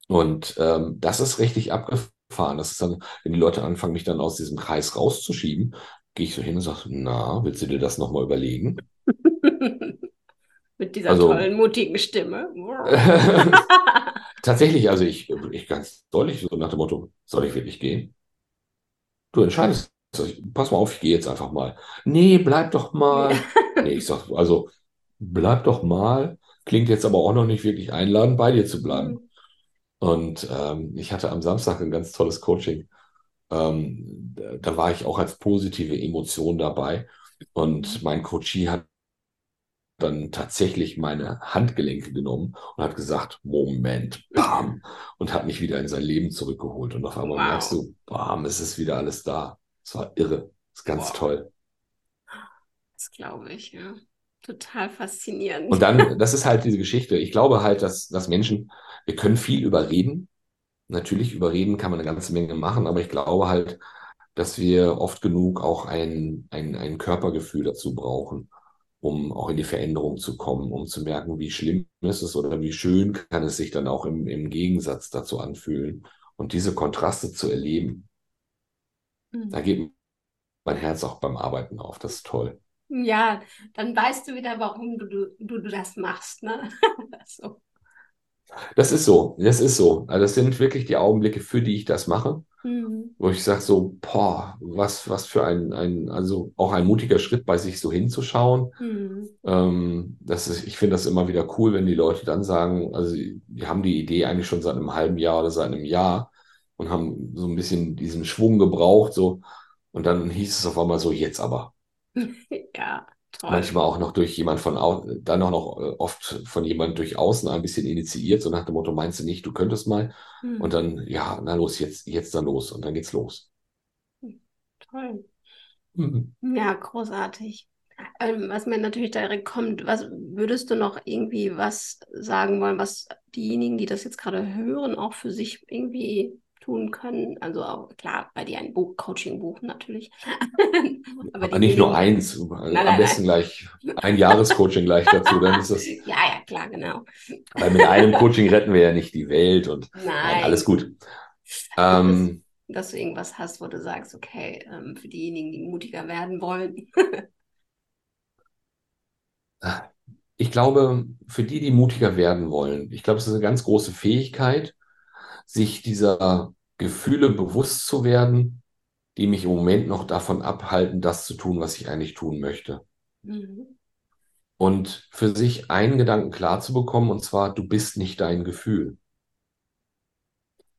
Und ähm, das ist richtig abgefahren. Das ist dann, wenn die Leute anfangen, mich dann aus diesem Kreis rauszuschieben, gehe ich so hin und sage, na, willst du dir das nochmal überlegen? Mit dieser Also- tollen, mutigen Stimme. Tatsächlich, also ich, ich ganz deutlich so nach dem Motto, soll ich wirklich gehen? Du entscheidest. Pass mal auf, ich gehe jetzt einfach mal. Nee, bleib doch mal. Nee, ich sag, also bleib doch mal. Klingt jetzt aber auch noch nicht wirklich einladend, bei dir zu bleiben. Und ähm, ich hatte am Samstag ein ganz tolles Coaching. Ähm, da war ich auch als positive Emotion dabei. Und mein Coachie hat dann tatsächlich meine Handgelenke genommen und hat gesagt, Moment, bam, und hat mich wieder in sein Leben zurückgeholt. Und auf einmal wow. merkst du, bam, es ist wieder alles da. Es war irre. Es ist ganz wow. toll. Das glaube ich, ja. Total faszinierend. Und dann, das ist halt diese Geschichte. Ich glaube halt, dass, dass Menschen, wir können viel überreden. Natürlich, überreden kann man eine ganze Menge machen, aber ich glaube halt, dass wir oft genug auch ein, ein, ein Körpergefühl dazu brauchen um auch in die Veränderung zu kommen, um zu merken, wie schlimm ist es oder wie schön kann es sich dann auch im, im Gegensatz dazu anfühlen und diese Kontraste zu erleben. Mhm. Da geht mein Herz auch beim Arbeiten auf. Das ist toll. Ja, dann weißt du wieder, warum du, du, du das machst. Ne? so. Das ist so, das ist so. Also das sind wirklich die Augenblicke, für die ich das mache. Mhm. Wo ich sage so, boah, was, was für ein, ein, also auch ein mutiger Schritt bei sich so hinzuschauen. Mhm. Ähm, das ist, ich finde das immer wieder cool, wenn die Leute dann sagen, also die haben die Idee eigentlich schon seit einem halben Jahr oder seit einem Jahr und haben so ein bisschen diesen Schwung gebraucht, so. Und dann hieß es auf einmal so, jetzt aber. ja. Toll. Manchmal auch noch durch jemand von außen, dann auch noch äh, oft von jemand durch außen ein bisschen initiiert, so nach dem Motto, meinst du nicht, du könntest mal? Hm. Und dann, ja, na los, jetzt, jetzt dann los. Und dann geht's los. Toll. Mhm. Ja, großartig. Ähm, was mir natürlich direkt kommt, was würdest du noch irgendwie was sagen wollen, was diejenigen, die das jetzt gerade hören, auch für sich irgendwie tun können. Also auch, klar, bei dir ein Buch, Coaching buchen natürlich. Aber, Aber nicht nur eins, nein, am nein, besten nein. gleich ein Jahrescoaching gleich dazu, dann ist das. Ja, ja, klar, genau. Weil mit einem Coaching retten wir ja nicht die Welt und alles gut. Ähm, dass, dass, du irgendwas hast, wo du sagst, okay, ähm, für diejenigen, die mutiger werden wollen. ich glaube, für die, die mutiger werden wollen, ich glaube, es ist eine ganz große Fähigkeit, sich dieser Gefühle bewusst zu werden, die mich im Moment noch davon abhalten, das zu tun, was ich eigentlich tun möchte. Mhm. Und für sich einen Gedanken klar zu bekommen, und zwar, du bist nicht dein Gefühl.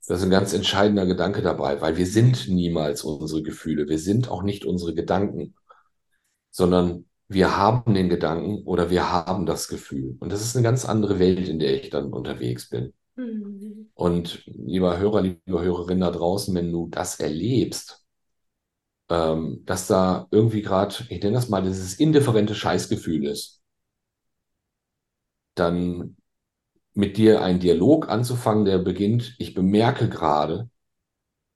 Das ist ein ganz entscheidender Gedanke dabei, weil wir sind niemals unsere Gefühle. Wir sind auch nicht unsere Gedanken, sondern wir haben den Gedanken oder wir haben das Gefühl. Und das ist eine ganz andere Welt, in der ich dann unterwegs bin. Mhm. Und lieber Hörer, liebe Hörerin da draußen, wenn du das erlebst, ähm, dass da irgendwie gerade, ich nenne das mal, dieses indifferente Scheißgefühl ist, dann mit dir einen Dialog anzufangen, der beginnt, ich bemerke gerade,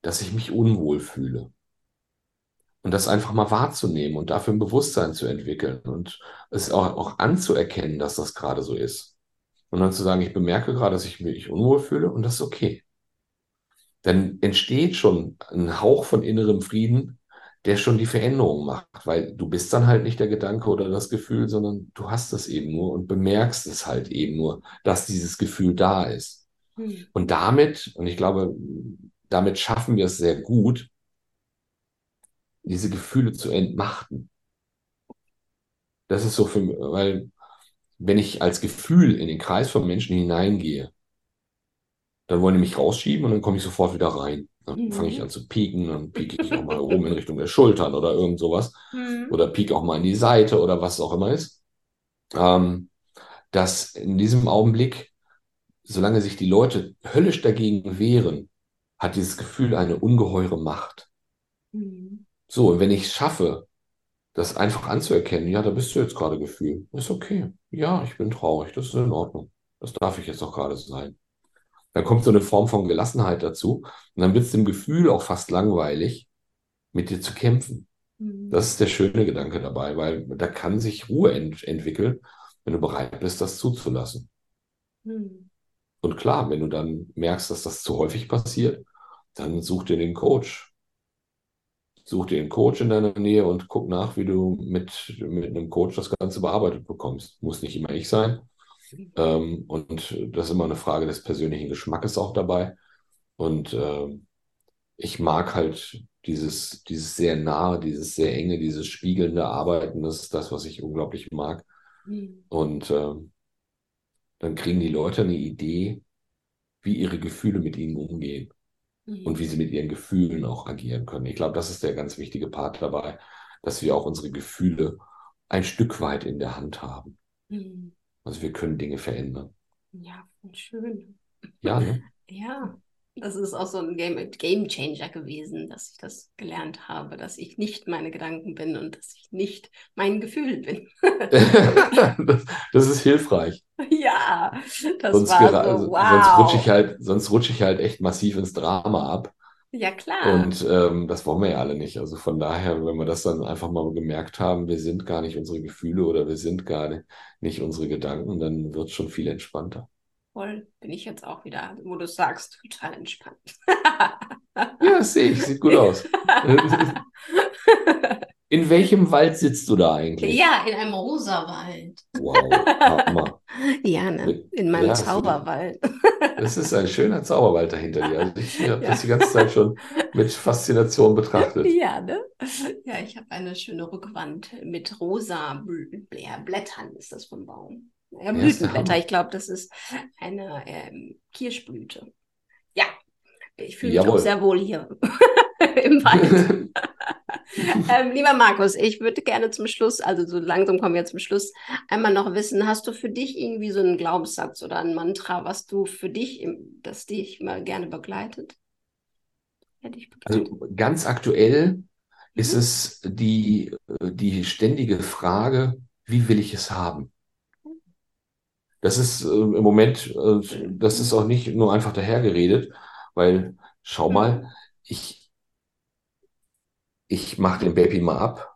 dass ich mich unwohl fühle. Und das einfach mal wahrzunehmen und dafür ein Bewusstsein zu entwickeln und es auch, auch anzuerkennen, dass das gerade so ist. Und dann zu sagen, ich bemerke gerade, dass ich mich unwohl fühle und das ist okay. Dann entsteht schon ein Hauch von innerem Frieden, der schon die Veränderung macht, weil du bist dann halt nicht der Gedanke oder das Gefühl, sondern du hast es eben nur und bemerkst es halt eben nur, dass dieses Gefühl da ist. Hm. Und damit, und ich glaube, damit schaffen wir es sehr gut, diese Gefühle zu entmachten. Das ist so für mich, weil wenn ich als Gefühl in den Kreis von Menschen hineingehe, dann wollen die mich rausschieben und dann komme ich sofort wieder rein. Dann mhm. fange ich an zu pieken, dann pieke ich auch mal rum in Richtung der Schultern oder irgend sowas. Mhm. Oder pieke auch mal in die Seite oder was es auch immer ist. Ähm, dass in diesem Augenblick, solange sich die Leute höllisch dagegen wehren, hat dieses Gefühl eine ungeheure Macht. Mhm. So, und wenn ich es schaffe, das einfach anzuerkennen, ja, da bist du jetzt gerade Gefühl, ist okay. Ja, ich bin traurig, das ist in Ordnung. Das darf ich jetzt auch gerade sein. Dann kommt so eine Form von Gelassenheit dazu und dann wird es dem Gefühl auch fast langweilig, mit dir zu kämpfen. Mhm. Das ist der schöne Gedanke dabei, weil da kann sich Ruhe ent entwickeln, wenn du bereit bist, das zuzulassen. Mhm. Und klar, wenn du dann merkst, dass das zu häufig passiert, dann such dir den Coach, such dir einen Coach in deiner Nähe und guck nach, wie du mit, mit einem Coach das Ganze bearbeitet bekommst. Muss nicht immer ich sein. Ähm, und das ist immer eine Frage des persönlichen Geschmackes auch dabei. Und äh, ich mag halt dieses, dieses sehr nahe, dieses sehr enge, dieses spiegelnde Arbeiten. Das ist das, was ich unglaublich mag. Und äh, dann kriegen die Leute eine Idee, wie ihre Gefühle mit ihnen umgehen. Mhm. und wie sie mit ihren Gefühlen auch agieren können. Ich glaube, das ist der ganz wichtige Part dabei, dass wir auch unsere Gefühle ein Stück weit in der Hand haben. Mhm. Also wir können Dinge verändern. Ja, schön. Ja, ne? Ja, das ist auch so ein Game, Game Changer gewesen, dass ich das gelernt habe, dass ich nicht meine Gedanken bin und dass ich nicht mein Gefühl bin. das, das, ist hilfreich. Ja, das sonst war so, also, wow. Sonst rutsche ich halt, sonst rutsche ich halt echt massiv ins Drama ab. Ja, klar. Und ähm, das wollen wir ja alle nicht. Also von daher, wenn wir das dann einfach mal gemerkt haben, wir sind gar nicht unsere Gefühle oder wir sind gar nicht unsere Gedanken, dann wird es schon viel entspannter voll bin ich jetzt auch wieder, wo du sagst, total entspannt. ja, sehe ich, sieht gut aus. In welchem Wald sitzt du da eigentlich? Ja, in einem rosa Wald. Wow, Hammer. Ja, ne? in meinem ja, Zauberwald. Das ist ein schöner Zauberwald dahinter dir. Also ich habe ja. das die ganze Zeit schon mit Faszination betrachtet. Ja, ne? Ja, ich habe eine schöne Rückwand mit rosa Blättern, ist das vom Baum. Ja, Blütenblätter. Ich glaube, das ist eine ähm, Kirschblüte. Ja, ich fühle mich auch sehr wohl hier im Wald. ähm, lieber Markus, ich würde gerne zum Schluss, also so langsam kommen wir zum Schluss, einmal noch wissen, hast du für dich irgendwie so einen Glaubenssatz oder ein Mantra, was du für dich, das dich mal gerne begleitet? Also ganz aktuell mhm. ist es die, die ständige Frage, wie will ich es haben? Das ist äh, im Moment, äh, das ist auch nicht nur einfach dahergeredet, weil schau mal, ich, ich mache den Baby mal ab.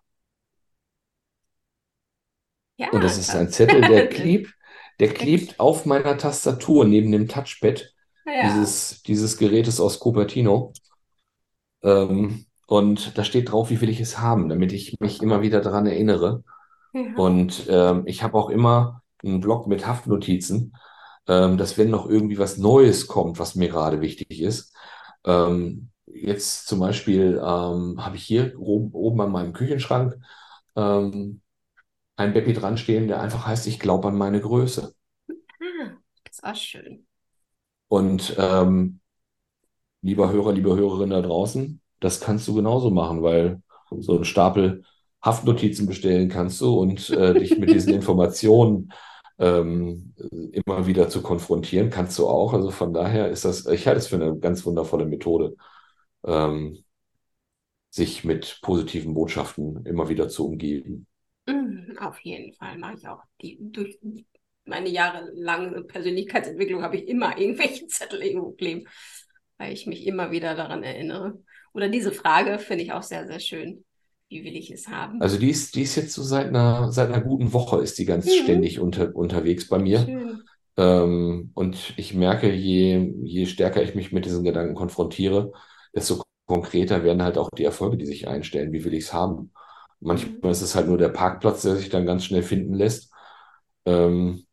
Ja, Und das ist ein Zettel, der klebt, der klebt auf meiner Tastatur neben dem Touchpad ja. dieses, dieses Gerätes aus Cupertino. Ähm, und da steht drauf, wie will ich es haben, damit ich mich immer wieder daran erinnere. Ja. Und ähm, ich habe auch immer einen Blog mit Haftnotizen, ähm, dass wenn noch irgendwie was Neues kommt, was mir gerade wichtig ist, ähm, jetzt zum Beispiel ähm, habe ich hier oben, oben an meinem Küchenschrank ähm, ein Bepi dran stehen, der einfach heißt, ich glaube an meine Größe. Ah, das ist auch schön. Und ähm, lieber Hörer, liebe Hörerin da draußen, das kannst du genauso machen, weil so ein Stapel Haftnotizen bestellen kannst du und äh, dich mit diesen Informationen ähm, immer wieder zu konfrontieren, kannst du auch. Also von daher ist das, ich halte es für eine ganz wundervolle Methode, ähm, sich mit positiven Botschaften immer wieder zu umgeben. Mhm, auf jeden Fall mache ich auch. Die, durch meine jahrelange Persönlichkeitsentwicklung habe ich immer irgendwelche Zettel irgendwo kleben, weil ich mich immer wieder daran erinnere. Oder diese Frage finde ich auch sehr, sehr schön. Wie will ich es haben? Also die ist, die ist jetzt so seit einer, seit einer guten Woche ist die ganz mhm. ständig unter, unterwegs bei mir. Schön. Ähm, und ich merke, je, je stärker ich mich mit diesen Gedanken konfrontiere, desto konkreter werden halt auch die Erfolge, die sich einstellen. Wie will ich es haben? Manchmal mhm. ist es halt nur der Parkplatz, der sich dann ganz schnell finden lässt. Ähm,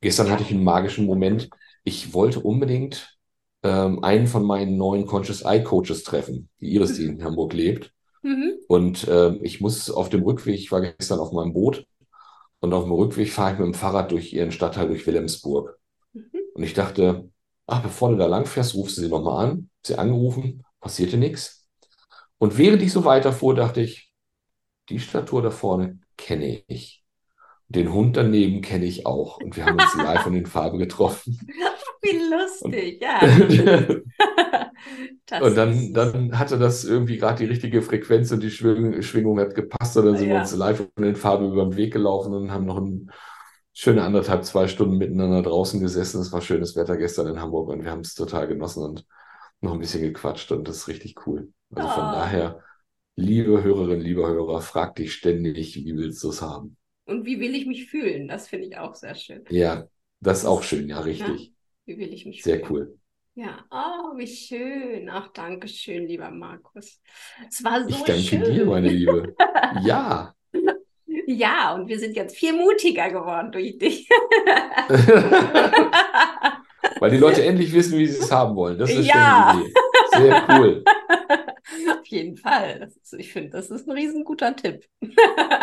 gestern hatte ich einen magischen Moment. Ich wollte unbedingt ähm, einen von meinen neuen Conscious Eye Coaches treffen, die Iris, die in Hamburg lebt. Mhm. Und äh, ich muss auf dem Rückweg, ich war gestern auf meinem Boot und auf dem Rückweg fahre ich mit dem Fahrrad durch ihren Stadtteil, durch Wilhelmsburg. Mhm. Und ich dachte, ach, bevor du da lang fährst, rufst du sie nochmal an. Sie angerufen, passierte nichts. Und während ich so weiterfuhr, dachte ich, die Statur da vorne kenne ich. Den Hund daneben kenne ich auch. Und wir haben uns live in Farbe getroffen. Wie lustig, und, ja. und dann, dann hatte das irgendwie gerade die richtige Frequenz und die Schwing Schwingung hat gepasst. Und dann sind ja. wir uns live in Farbe über den Weg gelaufen und haben noch ein schöne anderthalb, zwei Stunden miteinander draußen gesessen. Es war schönes Wetter gestern in Hamburg und wir haben es total genossen und noch ein bisschen gequatscht und das ist richtig cool. Also von oh. daher, liebe Hörerinnen, liebe Hörer, frag dich ständig, wie willst du es haben? Und wie will ich mich fühlen? Das finde ich auch sehr schön. Ja, das ist auch schön, ja, richtig. Ja, wie will ich mich sehr fühlen? Sehr cool. Ja, oh, wie schön. Ach, danke schön, lieber Markus. Es war so Ich danke schön. dir, meine Liebe. Ja. Ja, und wir sind jetzt viel mutiger geworden durch dich. Weil die Leute endlich wissen, wie sie es haben wollen. Das ist ja. Idee. Sehr cool. Auf jeden Fall. Ist, ich finde, das ist ein riesenguter Tipp.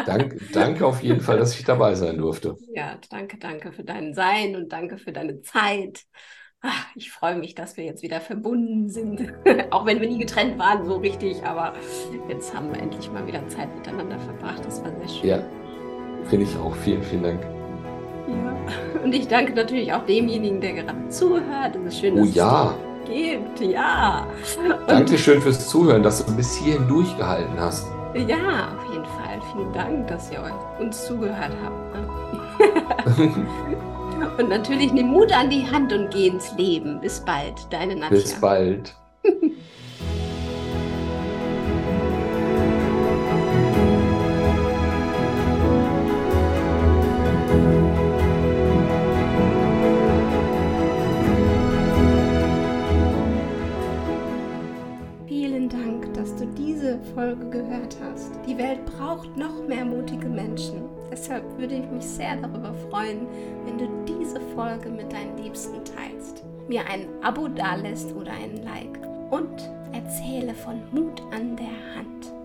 Dank, danke auf jeden Fall, dass ich dabei sein durfte. Ja, danke, danke für dein Sein und danke für deine Zeit. Ach, ich freue mich, dass wir jetzt wieder verbunden sind. Auch wenn wir nie getrennt waren, so richtig. Aber jetzt haben wir endlich mal wieder Zeit miteinander verbracht. Das war sehr schön. Ja, finde ich auch. Vielen, vielen Dank. Ja. Und ich danke natürlich auch demjenigen, der gerade zuhört. Es ist schön, Oh dass ja, es gibt. Ja. Und Dankeschön fürs Zuhören, dass du bis hierhin durchgehalten hast. ja, auf jeden Fall. Vielen Dank, dass ihr uns zugehört habt. Und natürlich nimm Mut an die Hand und geh ins Leben. Bis bald, deine Nadja. Bis bald. Vielen Dank, dass du diese Folge gehört hast. Die Welt braucht noch mehr mutige Menschen. Deshalb würde ich mich sehr darüber freuen, wenn du diese Folge mit deinen Liebsten teilst, mir ein Abo dalässt oder ein Like und erzähle von Mut an der Hand.